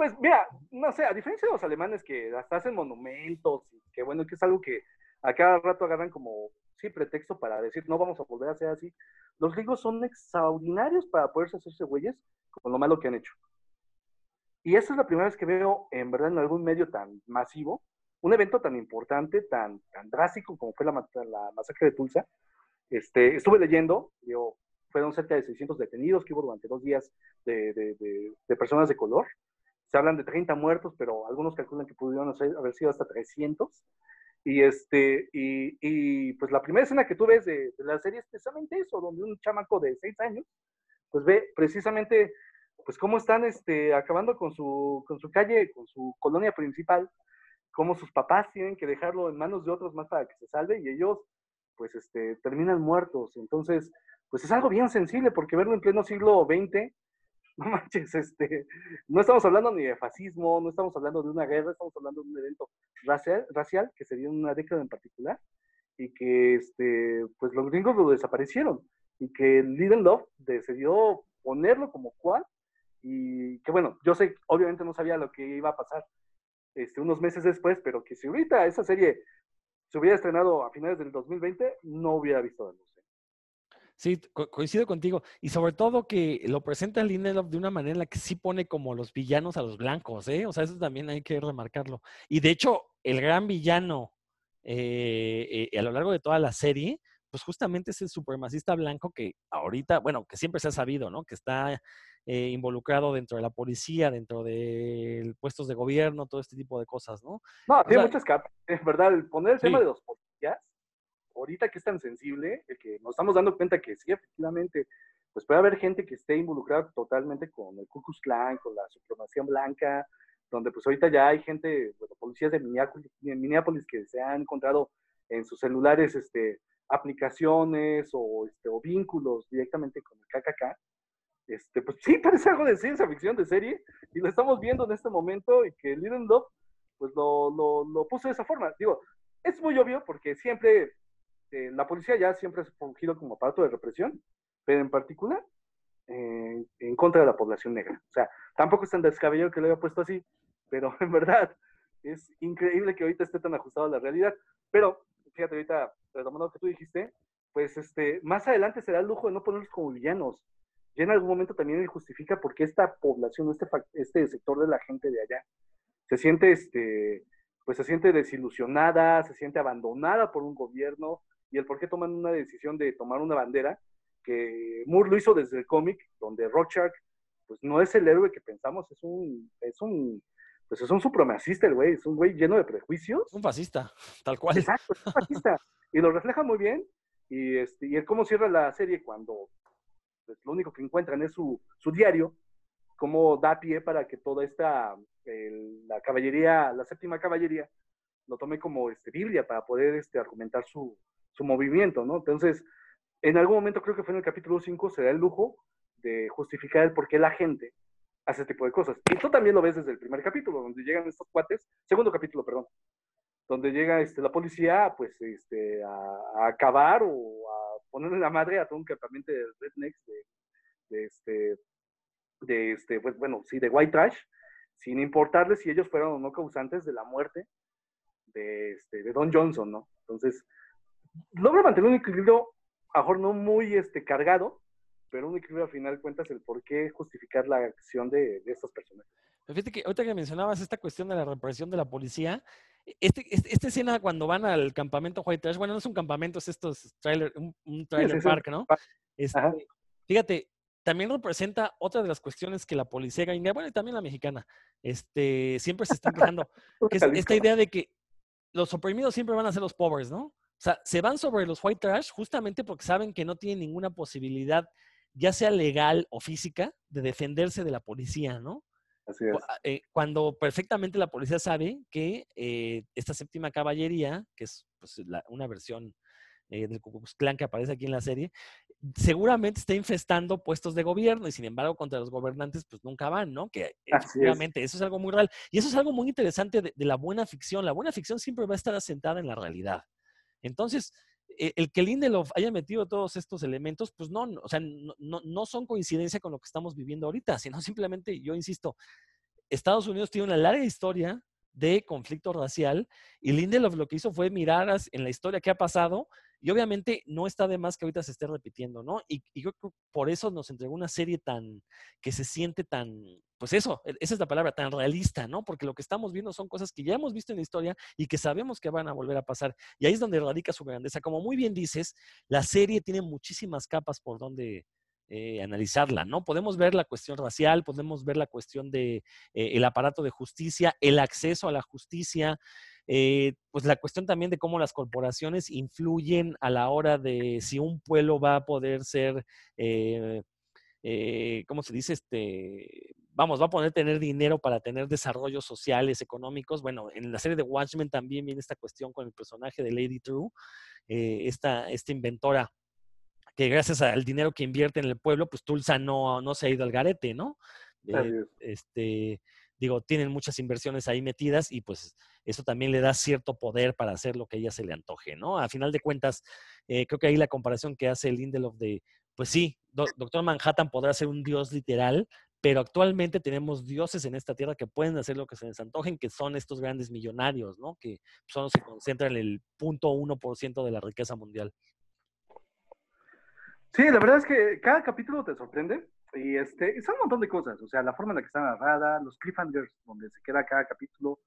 Pues mira, no sé, a diferencia de los alemanes que hasta hacen monumentos, que bueno, que es algo que a cada rato agarran como, sí, pretexto para decir, no vamos a volver a ser así. Los gringos son extraordinarios para poderse hacerse güeyes con lo malo que han hecho. Y esa es la primera vez que veo, en verdad, en algún medio tan masivo, un evento tan importante, tan, tan drástico como fue la, la masacre de Tulsa. Este, estuve leyendo, digo, fueron cerca de 600 detenidos que hubo durante dos días de, de, de, personas de color. Se hablan de 30 muertos, pero algunos calculan que pudieron haber sido hasta 300. Y, este, y, pues la primera escena que tú ves de, la serie es precisamente eso, donde un chamaco de 6 años, pues ve precisamente pues cómo están este, acabando con su, con su calle, con su colonia principal, cómo sus papás tienen que dejarlo en manos de otros más para que se salve y ellos pues este, terminan muertos. Entonces, pues es algo bien sensible porque verlo en pleno siglo XX, no manches, este, no estamos hablando ni de fascismo, no estamos hablando de una guerra, estamos hablando de un evento racial, racial que se dio en una década en particular y que este, pues los gringos lo desaparecieron y que Little Love decidió ponerlo como cual y que bueno, yo sé, obviamente no sabía lo que iba a pasar este, unos meses después, pero que si ahorita esa serie se hubiera estrenado a finales del 2020, no hubiera visto la luz. Sí, coincido contigo. Y sobre todo que lo presenta Lindelof de una manera en la que sí pone como los villanos a los blancos, ¿eh? O sea, eso también hay que remarcarlo. Y de hecho, el gran villano eh, eh, a lo largo de toda la serie, pues justamente es el supremacista blanco que ahorita, bueno, que siempre se ha sabido, ¿no? Que está eh, involucrado dentro de la policía, dentro de puestos de gobierno, todo este tipo de cosas, ¿no? No, tiene muchas capas, es verdad, el poner el tema de los policías, ahorita que es tan sensible, el que nos estamos dando cuenta que sí, efectivamente, pues puede haber gente que esté involucrada totalmente con el Ku Klux Klan, con la supremacía blanca, donde pues ahorita ya hay gente, bueno, policías de Minneapolis, que se han encontrado en sus celulares este, aplicaciones o, este, o vínculos directamente con el KKK, este, pues sí, parece algo de ciencia ficción de serie, y lo estamos viendo en este momento, y que Little Love, pues lo, lo, lo, puso de esa forma. Digo, es muy obvio porque siempre, eh, la policía ya siempre ha fungido como aparato de represión, pero en particular eh, en contra de la población negra. O sea, tampoco es tan descabellado que lo haya puesto así, pero en verdad es increíble que ahorita esté tan ajustado a la realidad. Pero, fíjate, ahorita, retomando lo que tú dijiste, pues este, más adelante será el lujo de no ponerlos como villanos y en algún momento también él justifica por qué esta población, este, este sector de la gente de allá, se siente, este, pues se siente desilusionada, se siente abandonada por un gobierno, y el por qué toman una decisión de tomar una bandera, que Moore lo hizo desde el cómic, donde Rorschach, pues no es el héroe que pensamos, es un, es un, pues es un supremacista el güey, es un güey lleno de prejuicios. Un fascista, tal cual. Exacto, es un fascista. y lo refleja muy bien, y, este, y el cómo cierra la serie cuando pues, lo único que encuentran es su, su diario, cómo da pie para que toda esta, la caballería, la séptima caballería, lo tome como este, Biblia para poder este, argumentar su, su movimiento, ¿no? Entonces, en algún momento, creo que fue en el capítulo 5, se da el lujo de justificar el por qué la gente hace este tipo de cosas. Y tú también lo ves desde el primer capítulo, donde llegan estos cuates, segundo capítulo, perdón, donde llega este, la policía pues, este, a, acabar o a ponerle la madre a todo un campamento de rednecks de, este, de este, pues bueno, sí, de white trash, sin importarles si ellos fueron o no causantes de la muerte de, este, de Don Johnson, ¿no? Entonces, logra mantener un equilibrio, a lo mejor no muy este, cargado, pero un equilibrio al final cuentas el por qué justificar la acción de, de estos personajes. Fíjate que ahorita que mencionabas esta cuestión de la represión de la policía, este, este, esta escena cuando van al campamento White Trash, bueno, no es un campamento, es estos trailer, un, un trailer park, ¿no? Este, fíjate, también representa otra de las cuestiones que la policía gringa, bueno, y también la mexicana, este, siempre se están quejando, que es esta idea de que los oprimidos siempre van a ser los pobres, ¿no? O sea, se van sobre los white trash justamente porque saben que no tienen ninguna posibilidad, ya sea legal o física, de defenderse de la policía, ¿no? Así es. Eh, cuando perfectamente la policía sabe que eh, esta séptima caballería, que es pues, la, una versión eh, del Ku Klux Klan que aparece aquí en la serie, seguramente está infestando puestos de gobierno y sin embargo contra los gobernantes pues nunca van, ¿no? Que efectivamente eso es algo muy real. Y eso es algo muy interesante de, de, la buena ficción. La buena ficción siempre va a estar asentada en la realidad. Entonces, e, el que Lindelof haya metido todos estos elementos, pues no, o sea, no, no, no son coincidencia con lo que estamos viviendo ahorita, sino simplemente, yo insisto, Estados Unidos tiene una larga historia de conflicto racial y Lindelof lo que hizo fue mirar en la historia que ha pasado y obviamente no está de más que ahorita se esté repitiendo, ¿no? Y, y yo creo que por eso nos entregó una serie tan, que se siente tan, pues eso, e, esa es la palabra, tan realista, ¿no? Porque lo que estamos viendo son cosas que ya hemos visto en la historia y que sabemos que van a volver a pasar. Y ahí es donde radica su grandeza. Como muy bien dices, la serie tiene muchísimas capas por donde, eh, analizarla, ¿no? Podemos ver la cuestión racial, podemos ver la cuestión de eh, aparato de justicia, el acceso a la justicia, eh, pues la cuestión también de cómo las corporaciones influyen a la hora de si un pueblo va a poder ser, ¿cómo se dice? Este, vamos, va a poder tener dinero para tener desarrollos sociales, económicos. Bueno, en la serie de Watchmen también viene esta cuestión con el personaje de Lady True, esta, esta inventora que gracias al dinero que invierte en el pueblo, pues Tulsa no, no se ha ido al garete, ¿no? Eh, este, digo, tienen muchas inversiones ahí metidas y pues eso también le da cierto poder para hacer lo que ella se le antoje, ¿no? A final de cuentas, eh, creo que ahí la comparación que hace Lindelof de, pues sí, Doctor Manhattan podrá ser un dios literal, pero actualmente tenemos dioses en esta tierra que pueden hacer lo que se les antojen, que son estos grandes millonarios, ¿no? Que son los que concentran el punto uno por ciento de la riqueza mundial. Sí, la verdad es que cada capítulo te sorprende. Y este, son un montón de cosas, o sea, la forma en la que está narrada, los cliffhangers donde se queda cada capítulo,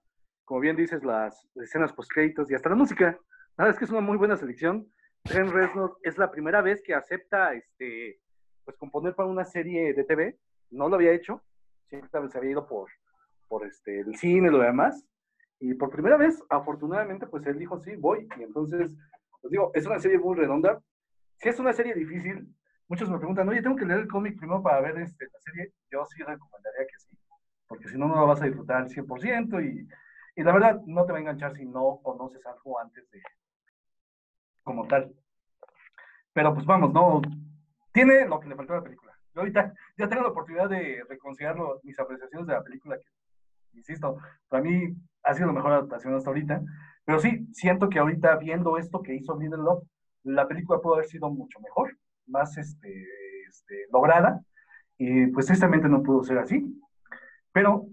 como bien dices, las escenas post-créditos y hasta la música. La verdad es que es una muy buena selección. Trent Reznor es la primera vez que acepta este, pues, componer para una serie de TV. No lo había hecho, siempre se había ido por, por este, el cine y lo demás. Y por primera vez, afortunadamente, pues él dijo, sí, voy. Y entonces, pues digo, es una serie muy redonda. Si es una serie difícil, muchos me preguntan, oye, tengo que leer el cómic primero para ver este, la serie. Yo sí recomendaría que sí, porque si no, no lo vas a disfrutar al 100% y, y la verdad no te va a enganchar si no conoces algo antes de como tal. Pero pues vamos, no, tiene lo que le faltó a la película. Yo ahorita ya tengo la oportunidad de reconsiderar mis apreciaciones de la película, que, insisto, para mí ha sido la mejor adaptación hasta ahorita. Pero sí, siento que ahorita viendo esto que hizo Lindelof, la película pudo haber sido mucho mejor más este, este, lograda, y pues tristemente no pudo ser así. Pero,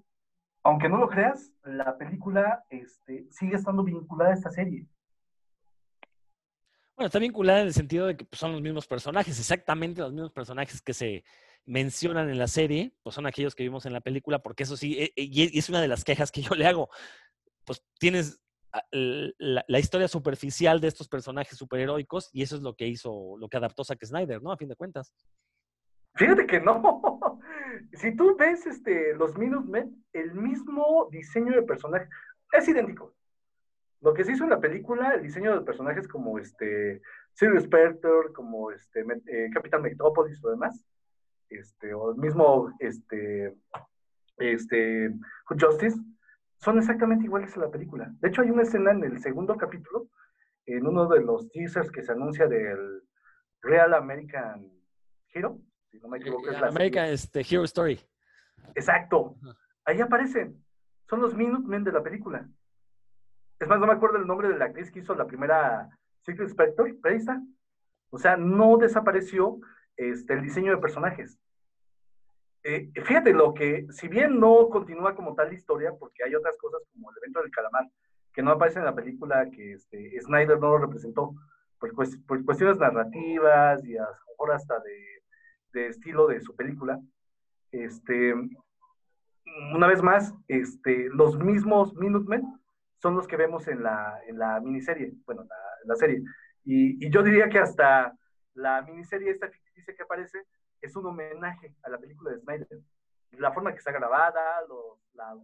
aunque no lo creas, la película este, sigue estando vinculada a esta serie. Bueno, está vinculada en el sentido de que pues, son los mismos personajes, exactamente los mismos personajes que se mencionan en la serie, pues son aquellos que vimos en la película, porque eso sí, e, e, y es una de las quejas que yo le hago. Pues tienes la, historia superficial de estos personajes superheroicos y eso es lo que hizo, lo que adaptó Zack Snyder, ¿no? A fin de cuentas. Fíjate que no. Si tú ves este, los Minutemen, el mismo diseño de personaje es idéntico. Lo que se hizo en la película, el diseño de personajes como este Sirius Spectre, como este eh, Capitán Metropolis o demás, este, o el mismo este, este Justice, son exactamente iguales a la película. De hecho, hay una escena en el segundo capítulo, en uno de los teasers que se anuncia del Real American Hero, si no me equivoco. Es la American este, Hero Story. Exacto. Ahí aparecen. Son los Minutemen de la película. Es más, no me acuerdo el nombre de la actriz que hizo la primera Secret Spectre, está. O sea, no desapareció este, el diseño de personajes. eh, fíjate lo que, si bien no continúa como tal la historia, porque hay otras cosas como el evento del calamar, que no aparece en la película que este, Snyder no lo representó, por, por cuestiones narrativas y a lo mejor hasta de, de, estilo de su película. Este, una vez más, este, los mismos Minutemen son los que vemos en la, en la miniserie, bueno, la, la serie. Y, y, yo diría que hasta la miniserie esta ficticia que aparece es un homenaje a la película de Snyder. La forma que está grabada, los, la,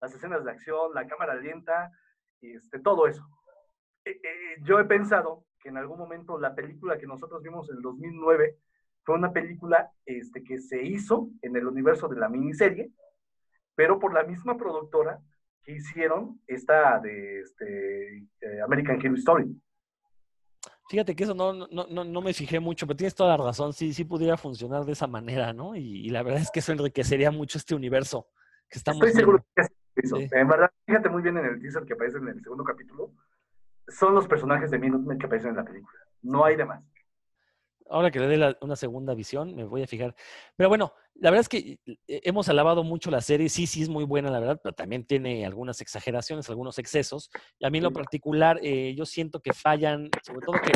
las escenas de acción, la cámara lenta, este, todo eso. Eh, eh, yo he pensado que en algún momento la película que nosotros vimos en el 2009 fue una película este, que se hizo en el universo de la miniserie, pero por la misma productora que hicieron esta de este, eh, American Hero Story. Fíjate que eso no, no, no, no, me fijé mucho, pero tienes toda la razón, sí, sí pudiera funcionar de esa manera, ¿no? Y, y la verdad es que eso enriquecería mucho este universo que estamos Estoy seguro que eso. Sí. En verdad, fíjate muy bien en el teaser que aparece en el segundo capítulo, son los personajes de Minutemen que aparecen en la película, no hay demás ahora que le dé la, una segunda visión, me voy a fijar. Pero bueno, la verdad es que eh, hemos alabado mucho la serie, sí, sí es muy buena, la verdad, pero también tiene algunas exageraciones, algunos excesos. Y a mí en lo particular, eh, yo siento que fallan, sobre todo que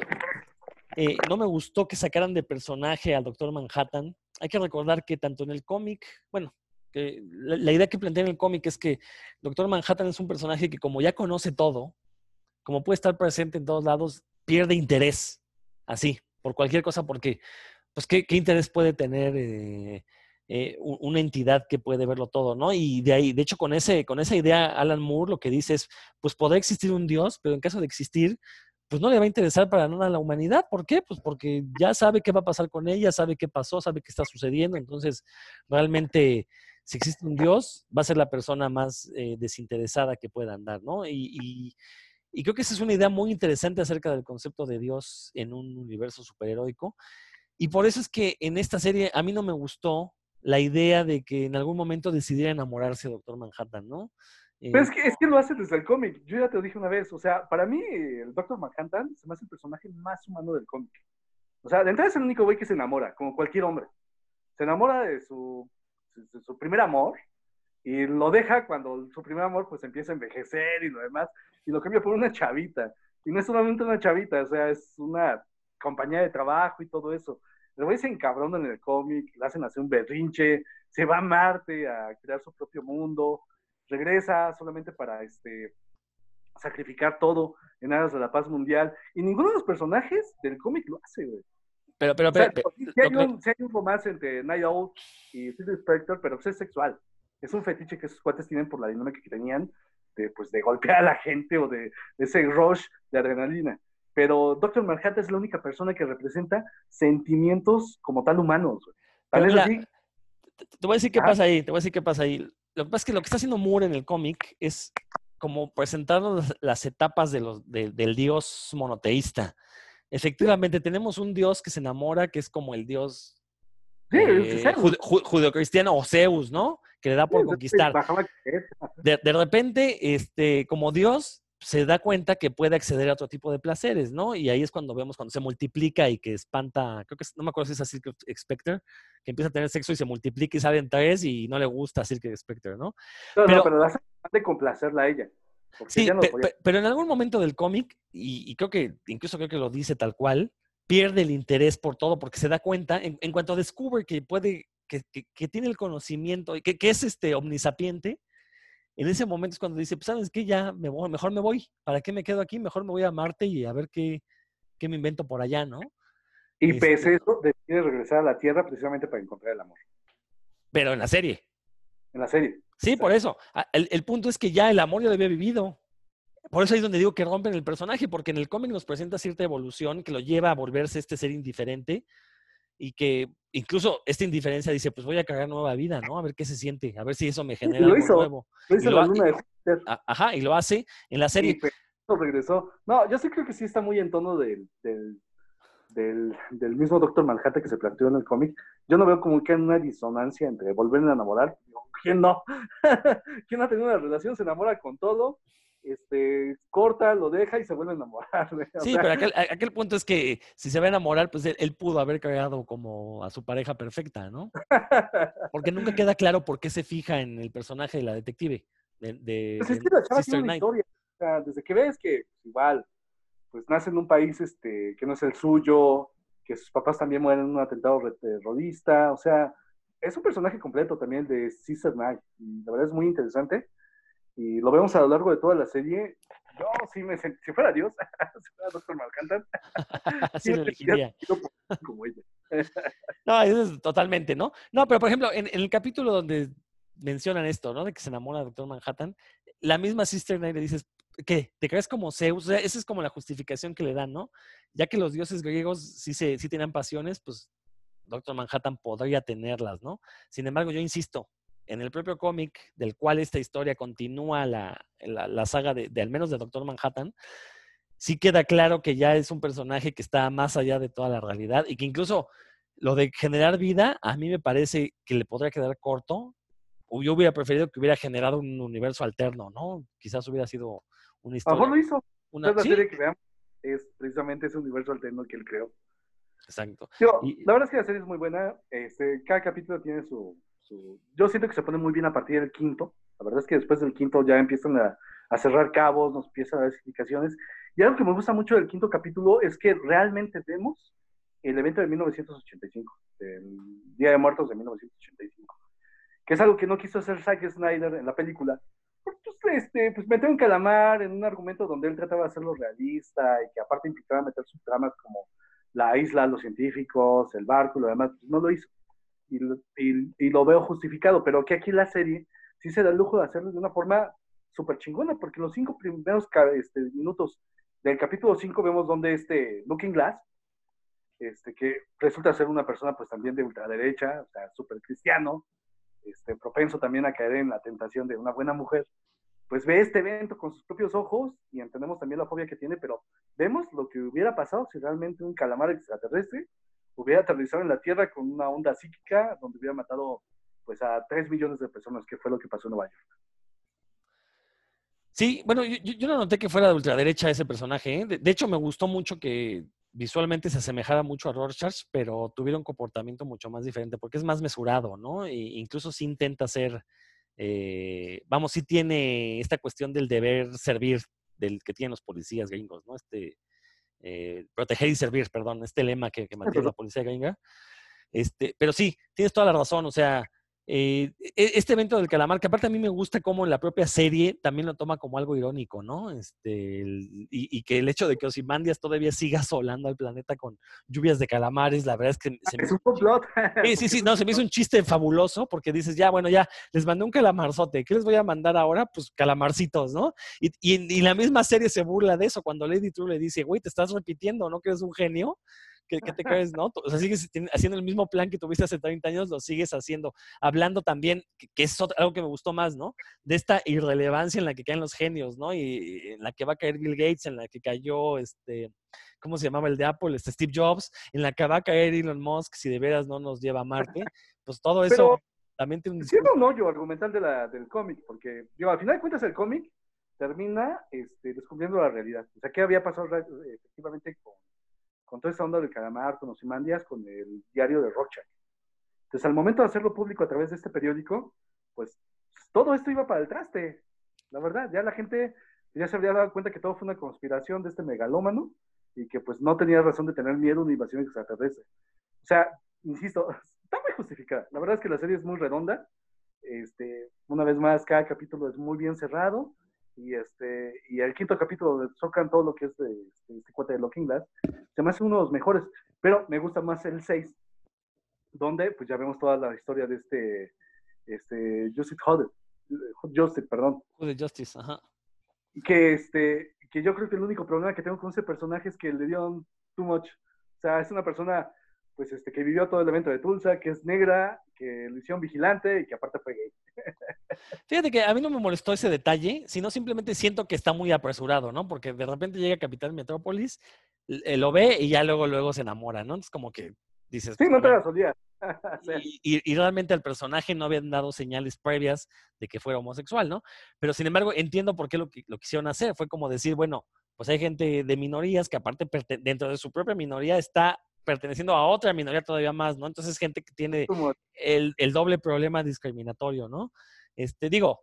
eh, no me gustó que sacaran de personaje al Doctor Manhattan. Hay que recordar que tanto en el cómic, bueno, que la, la idea que plantea en el cómic es que Doctor Manhattan es un personaje que como ya conoce todo, como puede estar presente en todos lados, pierde interés, así, por cualquier cosa, porque, pues, ¿qué, interés puede tener eh, eh, una entidad que puede verlo todo, ¿no? Y de ahí, de hecho, con, ese, con esa idea, Alan Moore lo que dice es, pues podrá existir un Dios, pero en caso de existir, pues no le va a interesar para nada a la humanidad. ¿Por qué? Pues porque ya sabe qué va a pasar con ella, sabe qué pasó, sabe qué está sucediendo. Entonces, realmente, si existe un Dios, va a ser la persona más eh, desinteresada que pueda andar, ¿no? Y, y, y creo que esa es una idea muy interesante acerca del concepto de Dios en un universo superheroico. Y por eso es que en esta serie a mí no me gustó la idea de que en algún momento decidiera enamorarse de Doctor Manhattan, ¿no? Pero es que, es que lo hace desde el cómic. Yo ya te lo dije una vez. O sea, para mí, el Doctor Manhattan se me hace el personaje más humano del cómic. O sea, de entrada es el único güey que se enamora, como cualquier hombre. Se enamora de su, su primer amor y lo deja cuando su primer amor pues empieza a envejecer y lo demás y lo cambia por una chavita. Y no es solamente una chavita, o sea, es una compañía de trabajo y todo eso. El güey se encabrona en el cómic, le hacen hacer un berrinche, se va a Marte a crear su propio mundo, regresa solamente para este, sacrificar todo en aras de la paz mundial. Y ninguno de los personajes del cómic lo hace, güey. Pero, pero, pero, pero si, hay un, si, hay un, romance entre Night Owl y Phil Spector, pero pues es sexual. Es un fetiche que esos cuates tienen por la dinámica que tenían de, pues, de golpear a la gente o de, de ese rush de adrenalina. Pero Doctor Manhattan es la única persona que representa sentimientos como tal humanos. Tal vez así. Te, voy a decir qué ah. pasa ahí, te voy a decir qué pasa ahí. Lo que pasa es que lo que está haciendo Moore en el cómic es como presentarnos las etapas de los, de, del dios monoteísta. Efectivamente, tenemos un dios que se enamora, que es como el dios sí, eh, judeocristiano o Zeus, ¿no? Que le da por sí, conquistar. De, de, repente, este, como Dios, se da cuenta que puede acceder a otro tipo de placeres, ¿no? Y ahí es cuando vemos cuando se multiplica y que espanta, creo que no me acuerdo si es a Silk Spectre, que empieza a tener sexo y se multiplica y salen tres y no le gusta a Silk Spectre, ¿no? No, pero, no, pero hace de complacerla a ella. Sí, no pe, pe, pero en algún momento del cómic, y, y, creo que incluso creo que lo dice tal cual, pierde el interés por todo porque se da cuenta, en, en cuanto descubre que puede, que, que, que tiene el conocimiento, que, que es este omnisapiente, en ese momento es cuando dice, pues sabes qué, ya me voy, mejor me voy, ¿para qué me quedo aquí? Mejor me voy a Marte y a ver qué, qué me invento por allá, ¿no? Y este, pese a eso, decide regresar a la Tierra precisamente para encontrar el amor. Pero en la serie. En la serie. Sí, por eso. Ah, el, el, punto es que ya el amor ya lo había vivido. Por eso ahí es donde digo que rompen el personaje, porque en el cómic nos presenta cierta evolución que lo lleva a volverse este ser indiferente y que incluso esta indiferencia dice, pues voy a cagar nueva vida, ¿no? A ver qué se siente, a ver si eso me genera lo hizo, algo nuevo. Lo hizo y lo, la luna de Ajá, y lo hace en la serie. Sí, regresó. No, yo sí creo que sí está muy en tono del, del, del, del mismo Doctor Manhattan que se planteó en el cómic. Yo no veo como que hay una disonancia entre volver a enamorar. ¿Quién no? ¿Quién ha tenido una relación? Se enamora con todo este, corta, lo deja y se vuelve a enamorar. Sí, pero aquel, aquel, punto es que si se va a enamorar, pues él, pudo haber creado como a su pareja perfecta, ¿no? Porque nunca queda claro por qué se fija en el personaje de la detective. De, pues es que la chava tiene una historia. desde que ves que pues, igual, pues nace en un país este, que no es el suyo, que sus papás también mueren en un atentado terrorista, o sea, es un personaje completo también de Sister Night. Y la verdad es muy interesante y lo vemos a lo largo de toda la serie. Yo sí me sentí, si fuera Dios, si fuera Doctor Malcantan, sí lo elegiría. Como ella. no, eso es totalmente, ¿no? No, pero por ejemplo, en, el capítulo donde mencionan esto, ¿no? De que se enamora de Doctor Manhattan, la misma Sister Night le dices, ¿qué? ¿Te crees como Zeus? O sea, esa es como la justificación que le dan, ¿no? Ya que los dioses griegos sí, se, sí tenían pasiones, pues Doctor Manhattan podría tenerlas, ¿no? Sin embargo, yo insisto, en el propio cómic del cual esta historia continúa la, saga de, al menos de Doctor Manhattan, sí queda claro que ya es un personaje que está más allá de toda la realidad y que incluso lo de generar vida a mí me parece que le podría quedar corto. O yo hubiera preferido que hubiera generado un universo alterno, ¿no? Quizás hubiera sido una historia. Mejor lo hizo. Una la serie que veamos es precisamente ese universo alterno que él creó. Exacto. la verdad es que la serie es muy buena. Este, cada capítulo tiene su, yo siento que se pone muy bien a partir del quinto. La verdad es que después del quinto ya empiezan a, cerrar cabos, nos empiezan a dar explicaciones. Y algo que me gusta mucho del quinto capítulo es que realmente vemos el evento de 1985, el Día de Muertos de 1985, que es algo que no quiso hacer Zack Snyder en la película. Pues, este, pues metió un calamar en un argumento donde él trataba de hacerlo realista y que aparte implicaba meter sus tramas como la isla, los científicos, el barco lo demás, pues no lo hizo y, lo veo justificado, pero que aquí la serie sí se da el lujo de hacerlo de una forma súper chingona, porque los cinco primeros este, minutos del capítulo 5 vemos donde este Looking Glass, este, que resulta ser una persona pues también de ultraderecha, o sea, súper cristiano, este, propenso también a caer en la tentación de una buena mujer, pues ve este evento con sus propios ojos y entendemos también la fobia que tiene, pero vemos lo que hubiera pasado si realmente un calamar extraterrestre hubiera aterrizado en la Tierra con una onda psíquica donde hubiera matado pues a 3 millones de personas, que fue lo que pasó en Nueva York. Sí, bueno, yo, no noté que fuera de ultraderecha ese personaje. ¿eh? De, hecho, me gustó mucho que visualmente se asemejara mucho a Rorschach, pero tuviera un comportamiento mucho más diferente, porque es más mesurado, ¿no? E incluso sí intenta ser, eh, vamos, sí tiene esta cuestión del deber servir del que tienen los policías gringos, ¿no? Este, eh, proteger y servir, perdón, este lema que, que mantiene la policía gringa. Este, pero sí, tienes toda la razón, o sea, eh, e, este evento del calamar, que aparte a mí me gusta cómo la propia serie también lo toma como algo irónico, ¿no? Este, y, que el hecho de que Osimandias todavía siga solando al planeta con lluvias de calamares, la verdad es que... Se es un complot. Sí, sí, sí, no, se me hizo un chiste fabuloso porque dices, ya, bueno, ya, les mandé un calamarzote, ¿qué les voy a mandar ahora? Pues calamarcitos, ¿no? Y, y, y la misma serie se burla de eso cuando Lady True le dice, güey, te estás repitiendo, ¿no? Que eres un genio. ¿Qué, te crees, no? O sea, sigues haciendo el mismo plan que tuviste hace 30 años, lo sigues haciendo. Hablando también, que, es algo que me gustó más, ¿no? De esta irrelevancia en la que caen los genios, ¿no? Y, en la que va a caer Bill Gates, en la que cayó, este, ¿cómo se llamaba el de Apple? Este Steve Jobs, en la que va a caer Elon Musk si de veras no nos lleva a Marte. Pues todo eso también tiene un... Siendo un hoyo argumental de la, del cómic, porque, yo al final de cuentas el cómic termina este, descubriendo la realidad. O sea, ¿qué había pasado efectivamente con con toda esa onda del calamar, con Osimandias, con el diario de Rorschach. Entonces, al momento de hacerlo público a través de este periódico, pues todo esto iba para el traste. La verdad, ya la gente ya se habría dado cuenta que todo fue una conspiración de este megalómano y que pues no tenía razón de tener miedo a una invasión extraterrestre. O sea, insisto, está muy justificada. La verdad es que la serie es muy redonda. Este, una vez más, cada capítulo es muy bien cerrado y este y el quinto capítulo donde tocan todo lo que es de, este, este cuate de Looking Glass, se me hace uno de los mejores, pero me gusta más el 6, donde pues ya vemos toda la historia de este, este Justice Hodder, Justice, perdón. Justice, ajá. Que, este, que yo creo que el único problema que tengo con ese personaje es que le dieron too much. O sea, es una persona pues este, que vivió todo el evento de Tulsa, que es negra, que le hicieron vigilante y que aparte fue gay. Fíjate que a mí no me molestó ese detalle, sino simplemente siento que está muy apresurado, ¿no? Porque de repente llega Capital Metrópolis, eh, lo ve y ya luego, luego se enamora, ¿no? Es como que dices... Sí, no te "Bueno, la solía. O sea, y, y- y realmente al personaje no habían dado señales previas de que fuera homosexual, ¿no? Pero sin embargo, entiendo por qué lo, lo quisieron hacer. Fue como decir, bueno, pues hay gente de minorías que aparte dentro de su propia minoría está perteneciendo a otra minoría todavía más, ¿no? Entonces gente que tiene el, el doble problema discriminatorio, ¿no? Este, digo,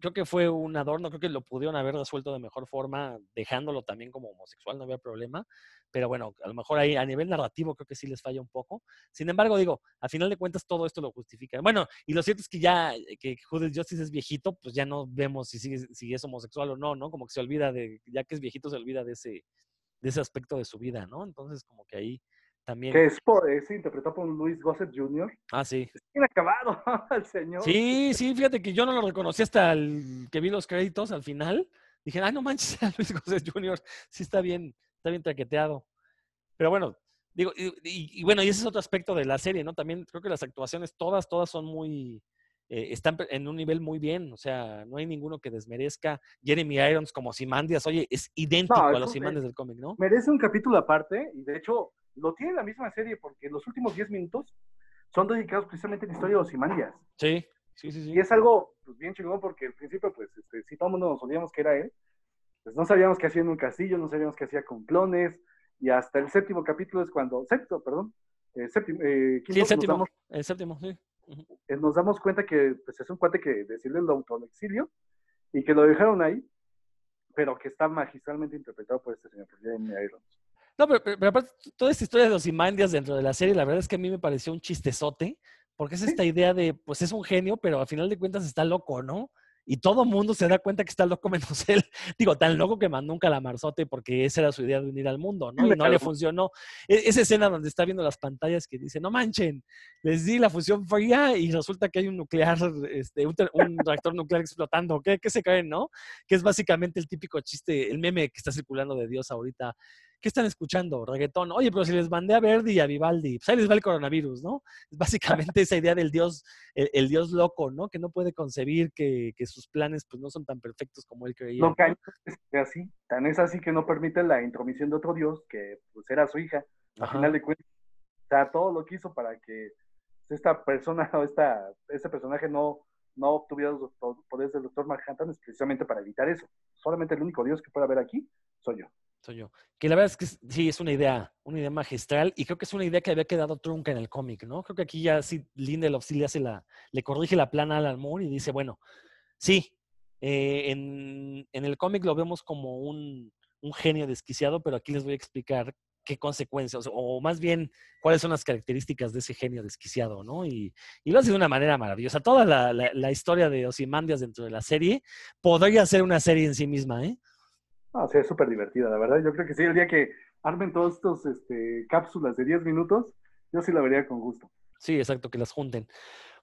creo que fue un adorno, creo que lo pudieron haber resuelto de mejor forma, dejándolo también como homosexual, no había problema. Pero bueno, a lo mejor ahí a nivel narrativo creo que sí les falla un poco. Sin embargo, digo, a final de cuentas todo esto lo justifica. Bueno, y lo cierto es que ya que Judas Justice es viejito, pues ya no vemos si, sigue, si es homosexual o no, ¿no? Como que se olvida de, ya que es viejito, se olvida de ese, de ese aspecto de su vida, ¿no? Entonces, como que ahí también. que es, por, es interpretado por Luis Gossett Jr. Ah, sí. Es inacabado el señor. Sí, sí, fíjate que yo no lo reconocí hasta el que vi los créditos al final. Dije, ay, no manches, a Luis José Jr. Sí está bien, está bien traqueteado. Pero bueno, digo, y, y- y bueno, y ese es otro aspecto de la serie, ¿no? También creo que las actuaciones, todas, todas son muy, eh, están en un nivel muy bien. O sea, no hay ninguno que desmerezca. Jeremy Irons como Simandias, oye, es idéntico No, a los un- Simandias del cómic, ¿no? Merece un capítulo aparte y de hecho lo tiene la misma serie porque los últimos 10 minutos son dedicados precisamente a la historia de Ozymandias. Sí, sí, sí, sí. Y es algo pues, bien chingón porque al principio, pues, este, si todo el mundo nos olvidamos que era él, pues no sabíamos qué hacía en un castillo, no sabíamos qué hacía con clones, y hasta el séptimo capítulo es cuando, sexto, perdón, eh, séptimo, eh, Sí, quinto, el séptimo, damos, el séptimo, sí. Eh, nos damos cuenta que pues, es un cuate que decidió el autoexilio y que lo dejaron ahí, pero que está magistralmente interpretado por este señor, por Jeremy Irons. No, pero, pero- pero aparte, toda esta historia de los Imandias dentro de la serie, la verdad es que a mí me pareció un chistezote, porque es esta idea de, pues es un genio, pero al final de cuentas está loco, ¿no? Y todo mundo se da cuenta que está loco menos él. Digo, tan loco que mandó un calamarzote porque esa era su idea de unir al mundo, ¿no? Y no le funcionó. E- esa escena donde está viendo las pantallas que dice, no manchen, les di la fusión fría y resulta que hay un nuclear, este, un, reactor nuclear explotando. ¿Qué, ¿Qué se creen, no? Que es básicamente el típico chiste, el meme que está circulando de Dios ahorita. ¿Qué están escuchando? Reggaetón. Oye, pero si les mandé a Verdi y a Vivaldi, pues ahí les va el coronavirus, ¿no? Es básicamente esa idea del Dios, el, el Dios loco, ¿no? Que no puede concebir que, que sus planes pues no son tan perfectos como él creía. Lo ¿no? cañón es que así, tan es así que no permite la intromisión de otro dios, que pues era su hija, al Ajá. final de cuentas. O sea, todo lo que hizo para que esta persona o esta, este personaje no, no obtuviera los poderes del doctor Manhattan es precisamente para evitar eso. Solamente el único dios que puede haber aquí soy yo. Soy yo. Que la verdad es que sí, es una idea, una idea magistral y creo que es una idea que había quedado trunca en el cómic, ¿no? Creo que aquí ya sí Lindelof sí le hace la, le corrige la plana a Alan Moore y dice, bueno, sí, eh, en, en el cómic lo vemos como un, un genio desquiciado, pero aquí les voy a explicar qué consecuencias, o más bien cuáles son las características de ese genio desquiciado, ¿no? Y, y lo hace de una manera maravillosa. Toda la, la- la historia de Ozymandias dentro de la serie podría ser una serie en sí misma, ¿eh? O sea, es súper divertida, la verdad. Yo creo que sí, el día que armen todos estos este, cápsulas de 10 minutos, yo sí la vería con gusto. Sí, exacto, que las junten.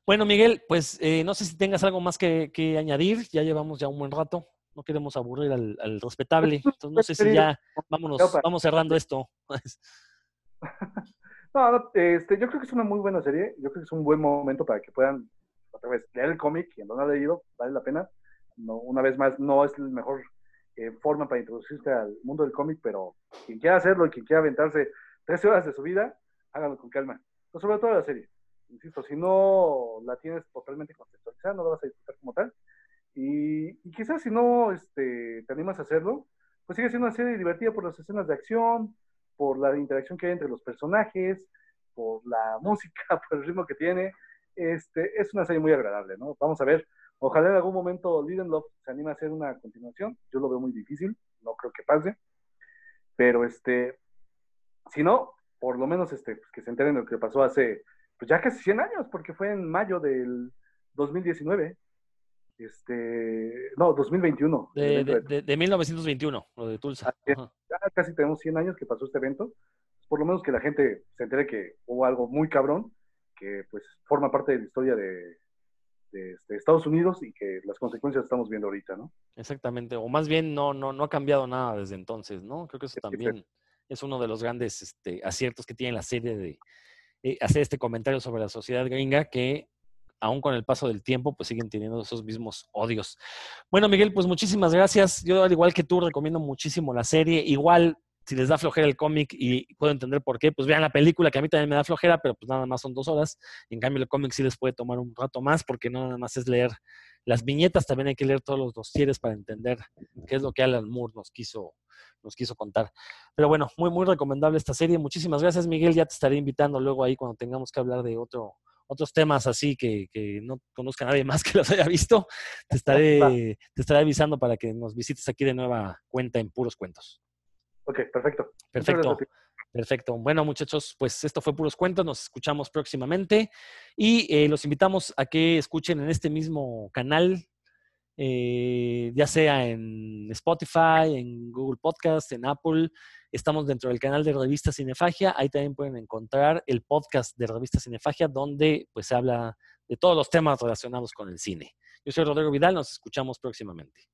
Bueno, Miguel, pues eh, no sé si tengas algo más que, que añadir. Ya llevamos ya un buen rato. No queremos aburrir al, al respetable. Entonces no sé si ya vámonos, vamos cerrando esto. No, no, este, yo creo que es una muy buena serie. Yo creo que es un buen momento para que puedan, otra vez, leer el cómic. Quien no lo ha leído, vale la pena. No, una vez más, no es la mejor eh, forma para introducirse al mundo del cómic, pero quien quiera hacerlo y quien quiera aventarse 13 horas de su vida, háganlo con calma. Pero sobre todo la serie. Insisto, si no la tienes totalmente contextualizada, no la vas a disfrutar como tal. Y, y quizás si no este, te animas a hacerlo, pues sigue siendo una serie divertida por las escenas de acción, por la interacción que hay entre los personajes, por la música, por el ritmo que tiene. Este, es una serie muy agradable, ¿no? Vamos a ver. Ojalá en algún momento Lindelof se anime a hacer una continuación. Yo lo veo muy difícil, no creo que pase. Pero este, si no, por lo menos este, pues, que se enteren de lo que pasó hace pues ya casi 100 años, porque fue en mayo del 2019. Este, no, 2021. el De, de, de- de- de 1921, lo de Tulsa. Ajá. ya casi tenemos 100 años que pasó este evento. Por lo menos que la gente se entere que hubo algo muy cabrón, que pues forma parte de la historia de, de, este, Estados Unidos y que las consecuencias estamos viendo ahorita, ¿no? Exactamente. O más bien no, no, no ha cambiado nada desde entonces, ¿no? Creo que eso también es uno de los grandes este, aciertos que tiene la serie de eh, hacer este comentario sobre la sociedad gringa que aún con el paso del tiempo, pues siguen teniendo esos mismos odios. Bueno, Miguel, pues muchísimas gracias. Yo, al igual que tú, recomiendo muchísimo la serie. Igual, si les da flojera el cómic y puedo entender por qué, pues vean la película, que a mí también me da flojera, pero pues nada más son dos horas. en cambio, el cómic sí les puede tomar un rato más, porque no nada más es leer las viñetas, también hay que leer todos los dosieres para entender qué es lo que Alan Moore nos quiso, nos quiso contar. Pero bueno, muy, muy recomendable esta serie. Muchísimas gracias, Miguel. Ya te estaré invitando luego ahí cuando tengamos que hablar de otro, otros temas así que, que, no conozca nadie más que los haya visto, te estaré, te estaré avisando para que nos visites aquí de nueva cuenta en Puros Cuentos. Ok, perfecto. Perfecto. Perfecto. Bueno, muchachos, pues esto fue Puros Cuentos. Nos escuchamos próximamente y eh, los invitamos a que escuchen en este mismo canal, eh, ya sea en Spotify, en Google Podcast, en Apple. Estamos dentro del canal de Revista Cinefagia. Ahí también pueden encontrar el podcast de Revista Cinefagia, donde pues se habla de todos los temas relacionados con el cine. Yo soy Rodrigo Vidal. Nos escuchamos próximamente.